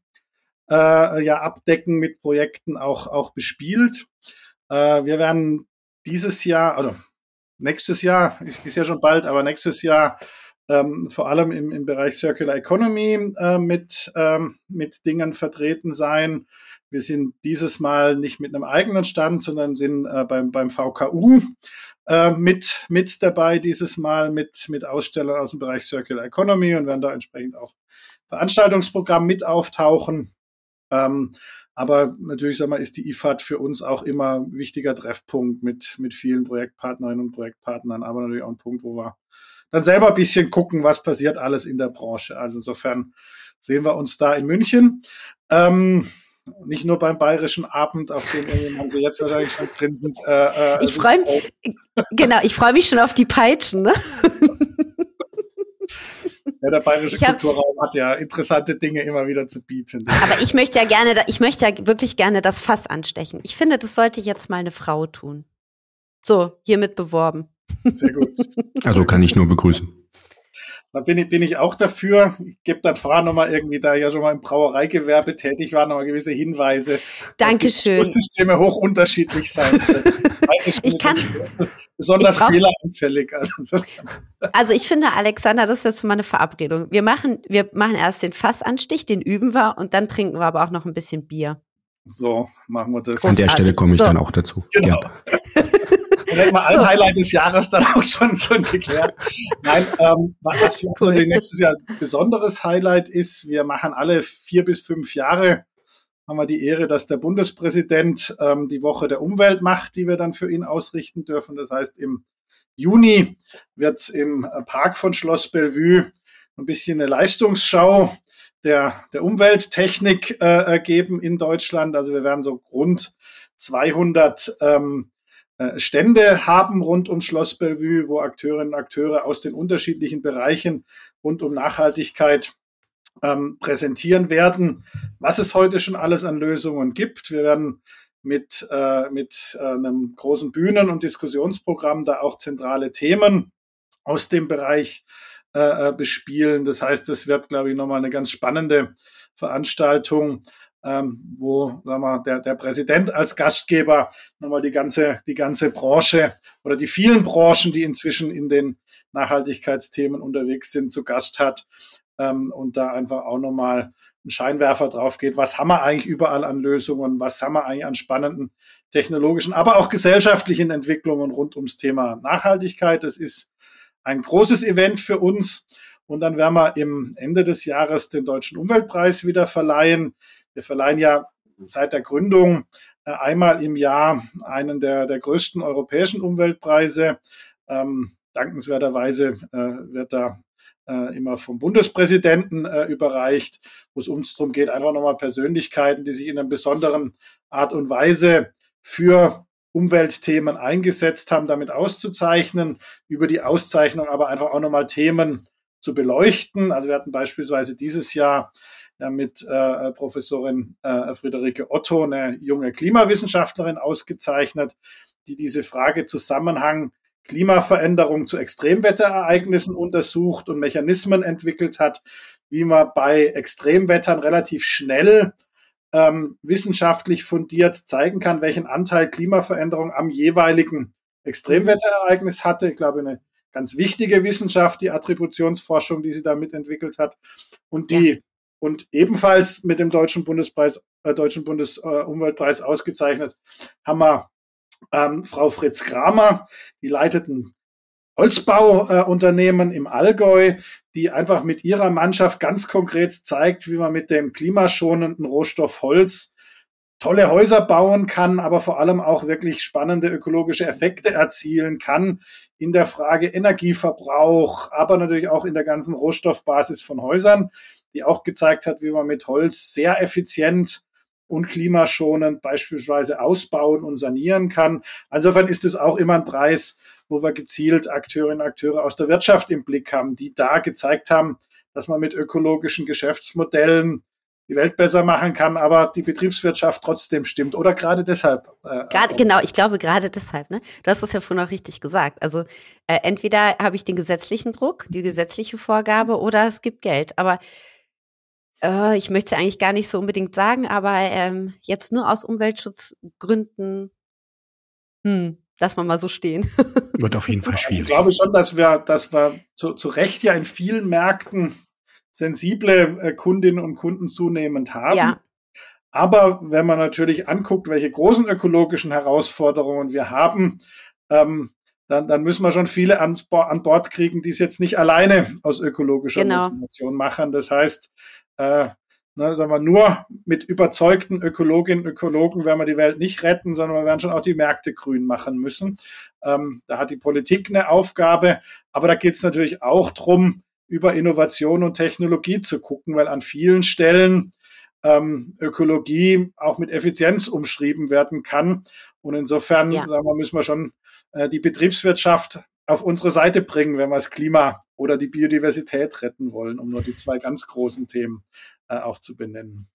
[SPEAKER 4] äh, ja abdecken mit Projekten, auch, auch bespielt. Äh, wir werden dieses Jahr, also nächstes Jahr, ist, ist ja schon bald, aber nächstes Jahr ähm, vor allem im, im Bereich Circular Economy äh, mit, ähm, mit Dingen vertreten sein. Wir sind dieses Mal nicht mit einem eigenen Stand, sondern sind äh, beim, beim VKU äh, mit, mit dabei dieses Mal mit, mit Ausstellern aus dem Bereich Circular Economy und werden da entsprechend auch Veranstaltungsprogramm mit auftauchen. Ähm, aber natürlich sag mal, ist die IFAD für uns auch immer wichtiger Treffpunkt mit, mit vielen Projektpartnerinnen und Projektpartnern, aber natürlich auch ein Punkt, wo wir dann selber ein bisschen gucken, was passiert alles in der Branche. Also insofern sehen wir uns da in München. Ähm, nicht nur beim Bayerischen Abend, auf dem haben Sie jetzt wahrscheinlich schon drin sind.
[SPEAKER 3] Äh, äh, ich freue mich, genau, ich freue mich schon auf die Peitschen. Ne?
[SPEAKER 4] Ja, der Bayerische hab, Kulturraum hat ja interessante Dinge immer wieder zu bieten.
[SPEAKER 3] Aber ich möchte ja gerne, ich möchte ja wirklich gerne das Fass anstechen. Ich finde, das sollte jetzt mal eine Frau tun. So, hiermit beworben.
[SPEAKER 2] Sehr gut. Also kann ich nur begrüßen.
[SPEAKER 4] Da bin ich, bin ich auch dafür. Ich gebe dann Frau nochmal irgendwie, da ja schon mal im Brauereigewerbe tätig war, nochmal gewisse Hinweise.
[SPEAKER 3] Dankeschön.
[SPEAKER 4] Dass die Systeme hoch unterschiedlich sein. <laughs>
[SPEAKER 3] ich kann,
[SPEAKER 4] besonders ich fehleranfällig. Also,
[SPEAKER 3] also ich finde, Alexander, das ist jetzt mal eine Verabredung. Wir machen, wir machen erst den Fassanstich, den üben wir und dann trinken wir aber auch noch ein bisschen Bier.
[SPEAKER 4] So, machen wir das.
[SPEAKER 2] An der Stelle komme ich so. dann auch dazu.
[SPEAKER 4] Genau. Ja. <laughs> Hätten wir ein so. Highlight des Jahres dann auch schon, schon geklärt. Nein, ähm, was vielleicht cool. so nächstes Jahr ein besonderes Highlight ist, wir machen alle vier bis fünf Jahre, haben wir die Ehre, dass der Bundespräsident ähm, die Woche der Umwelt macht, die wir dann für ihn ausrichten dürfen. Das heißt, im Juni wird es im Park von Schloss Bellevue ein bisschen eine Leistungsschau der, der Umwelttechnik äh, geben in Deutschland. Also wir werden so rund 200 ähm, äh, Stände haben rund ums Schloss Bellevue, wo Akteurinnen und Akteure aus den unterschiedlichen Bereichen rund um Nachhaltigkeit ähm, präsentieren werden, was es heute schon alles an Lösungen gibt. Wir werden mit, äh, mit äh, einem großen Bühnen- und Diskussionsprogramm da auch zentrale Themen aus dem Bereich äh, äh bespielen. Das heißt, es wird, glaube ich, nochmal eine ganz spannende Veranstaltung ähm, wo sagen wir, der, der Präsident als Gastgeber nochmal die ganze, die ganze Branche oder die vielen Branchen, die inzwischen in den Nachhaltigkeitsthemen unterwegs sind, zu Gast hat ähm, und da einfach auch nochmal ein Scheinwerfer drauf geht, was haben wir eigentlich überall an Lösungen, was haben wir eigentlich an spannenden technologischen, aber auch gesellschaftlichen Entwicklungen rund ums Thema Nachhaltigkeit. Das ist ein großes Event für uns. Und dann werden wir im Ende des Jahres den Deutschen Umweltpreis wieder verleihen. Wir verleihen ja seit der Gründung äh, einmal im Jahr einen der, der größten europäischen Umweltpreise. Ähm, dankenswerterweise äh, wird da äh, immer vom Bundespräsidenten äh, überreicht, wo es uns darum geht, einfach nochmal Persönlichkeiten, die sich in einer besonderen Art und Weise für Umweltthemen eingesetzt haben, damit auszuzeichnen, über die Auszeichnung aber einfach auch nochmal Themen zu beleuchten. Also wir hatten beispielsweise dieses Jahr ja, mit äh, Professorin äh, Friederike Otto, eine junge Klimawissenschaftlerin, ausgezeichnet, die diese Frage Zusammenhang Klimaveränderung zu Extremwetterereignissen untersucht und Mechanismen entwickelt hat, wie man bei Extremwettern relativ schnell ähm, wissenschaftlich fundiert zeigen kann, welchen Anteil Klimaveränderung am jeweiligen Extremwetterereignis hatte. Ich glaube, eine ganz wichtige Wissenschaft, die Attributionsforschung, die sie da mitentwickelt hat. Und die. Und ebenfalls mit dem Deutschen Bundespreis, äh, Deutschen Bundesumweltpreis äh, ausgezeichnet haben wir ähm, Frau Fritz Kramer, die leitet ein Holzbauunternehmen äh, im Allgäu, die einfach mit ihrer Mannschaft ganz konkret zeigt, wie man mit dem klimaschonenden Rohstoff Holz tolle Häuser bauen kann, aber vor allem auch wirklich spannende ökologische Effekte erzielen kann in der Frage Energieverbrauch, aber natürlich auch in der ganzen Rohstoffbasis von Häusern die auch gezeigt hat, wie man mit Holz sehr effizient und klimaschonend beispielsweise ausbauen und sanieren kann. Insofern ist es auch immer ein Preis, wo wir gezielt Akteurinnen und Akteure aus der Wirtschaft im Blick haben, die da gezeigt haben, dass man mit ökologischen Geschäftsmodellen die Welt besser machen kann, aber die Betriebswirtschaft trotzdem stimmt. Oder gerade deshalb.
[SPEAKER 3] Äh, gerade, genau, ich glaube gerade deshalb. Ne? Du hast es ja vorhin auch richtig gesagt. Also äh, entweder habe ich den gesetzlichen Druck, die gesetzliche Vorgabe, oder es gibt Geld. Aber äh, ich möchte es eigentlich gar nicht so unbedingt sagen, aber ähm, jetzt nur aus Umweltschutzgründen, hm, Lass mal mal so stehen. <laughs>
[SPEAKER 2] Wird auf jeden Fall
[SPEAKER 4] Also
[SPEAKER 2] schwierig.
[SPEAKER 4] ich glaube schon, dass wir, dass wir zu, zu Recht ja in vielen Märkten sensible äh, Kundinnen und Kunden zunehmend haben.
[SPEAKER 3] Ja,
[SPEAKER 4] Aber wenn man natürlich anguckt, welche großen ökologischen Herausforderungen wir haben, ähm, dann, dann müssen wir schon viele Bo an Bord kriegen, die es jetzt nicht alleine aus ökologischer
[SPEAKER 3] Genau.
[SPEAKER 4] Motivation machen. Das heißt, äh, ne, sagen wir, nur mit überzeugten Ökologinnen und Ökologen werden wir die Welt nicht retten, sondern wir werden schon auch die Märkte grün machen müssen. Ähm, da hat die Politik eine Aufgabe, aber da geht es natürlich auch drum, über Innovation und Technologie zu gucken, weil an vielen Stellen ähm, Ökologie auch mit Effizienz umschrieben werden kann. Und insofern
[SPEAKER 3] Ja.
[SPEAKER 4] sagen wir, müssen wir schon äh, die Betriebswirtschaft auf unsere Seite bringen, wenn wir das Klima oder die Biodiversität retten wollen, um nur die zwei ganz großen Themen äh, auch zu benennen.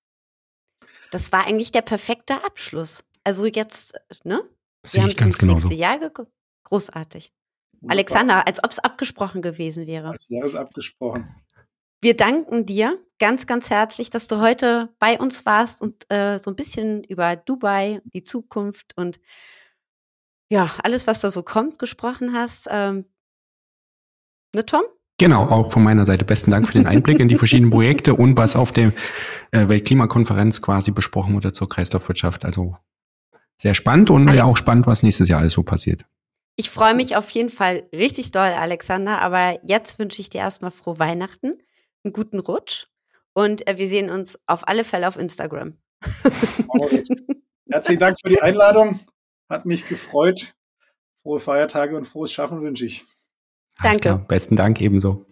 [SPEAKER 3] das war eigentlich der perfekte Abschluss. Also jetzt, ne?
[SPEAKER 2] Das sehe ich ganz
[SPEAKER 3] ins nächste
[SPEAKER 2] genauso.
[SPEAKER 3] Jahr ge- großartig.
[SPEAKER 4] Wunderbar.
[SPEAKER 3] Alexander, als ob es abgesprochen gewesen wäre.
[SPEAKER 4] Als wäre es abgesprochen.
[SPEAKER 3] Wir danken dir ganz, ganz herzlich, dass du heute bei uns warst und äh, so ein bisschen über Dubai, die Zukunft und ja, alles, was da so kommt, gesprochen hast. Ähm, ne, Tom?
[SPEAKER 2] Genau, auch von meiner Seite besten Dank für den Einblick in die verschiedenen Projekte und was auf der äh, Weltklimakonferenz quasi besprochen wurde zur Kreislaufwirtschaft. Also sehr spannend und ja
[SPEAKER 3] Alex.
[SPEAKER 2] auch spannend, was nächstes Jahr alles so passiert.
[SPEAKER 3] Ich freue mich auf jeden Fall richtig doll, Alexander. Aber jetzt wünsche ich dir erstmal frohe Weihnachten, einen guten Rutsch und äh, wir sehen uns auf alle Fälle auf Instagram. <laughs>
[SPEAKER 4] Herzlichen Dank für die Einladung. Hat mich gefreut. Frohe Feiertage und frohes Schaffen wünsche ich.
[SPEAKER 2] Alles
[SPEAKER 3] Danke.
[SPEAKER 2] Klar. Besten Dank ebenso.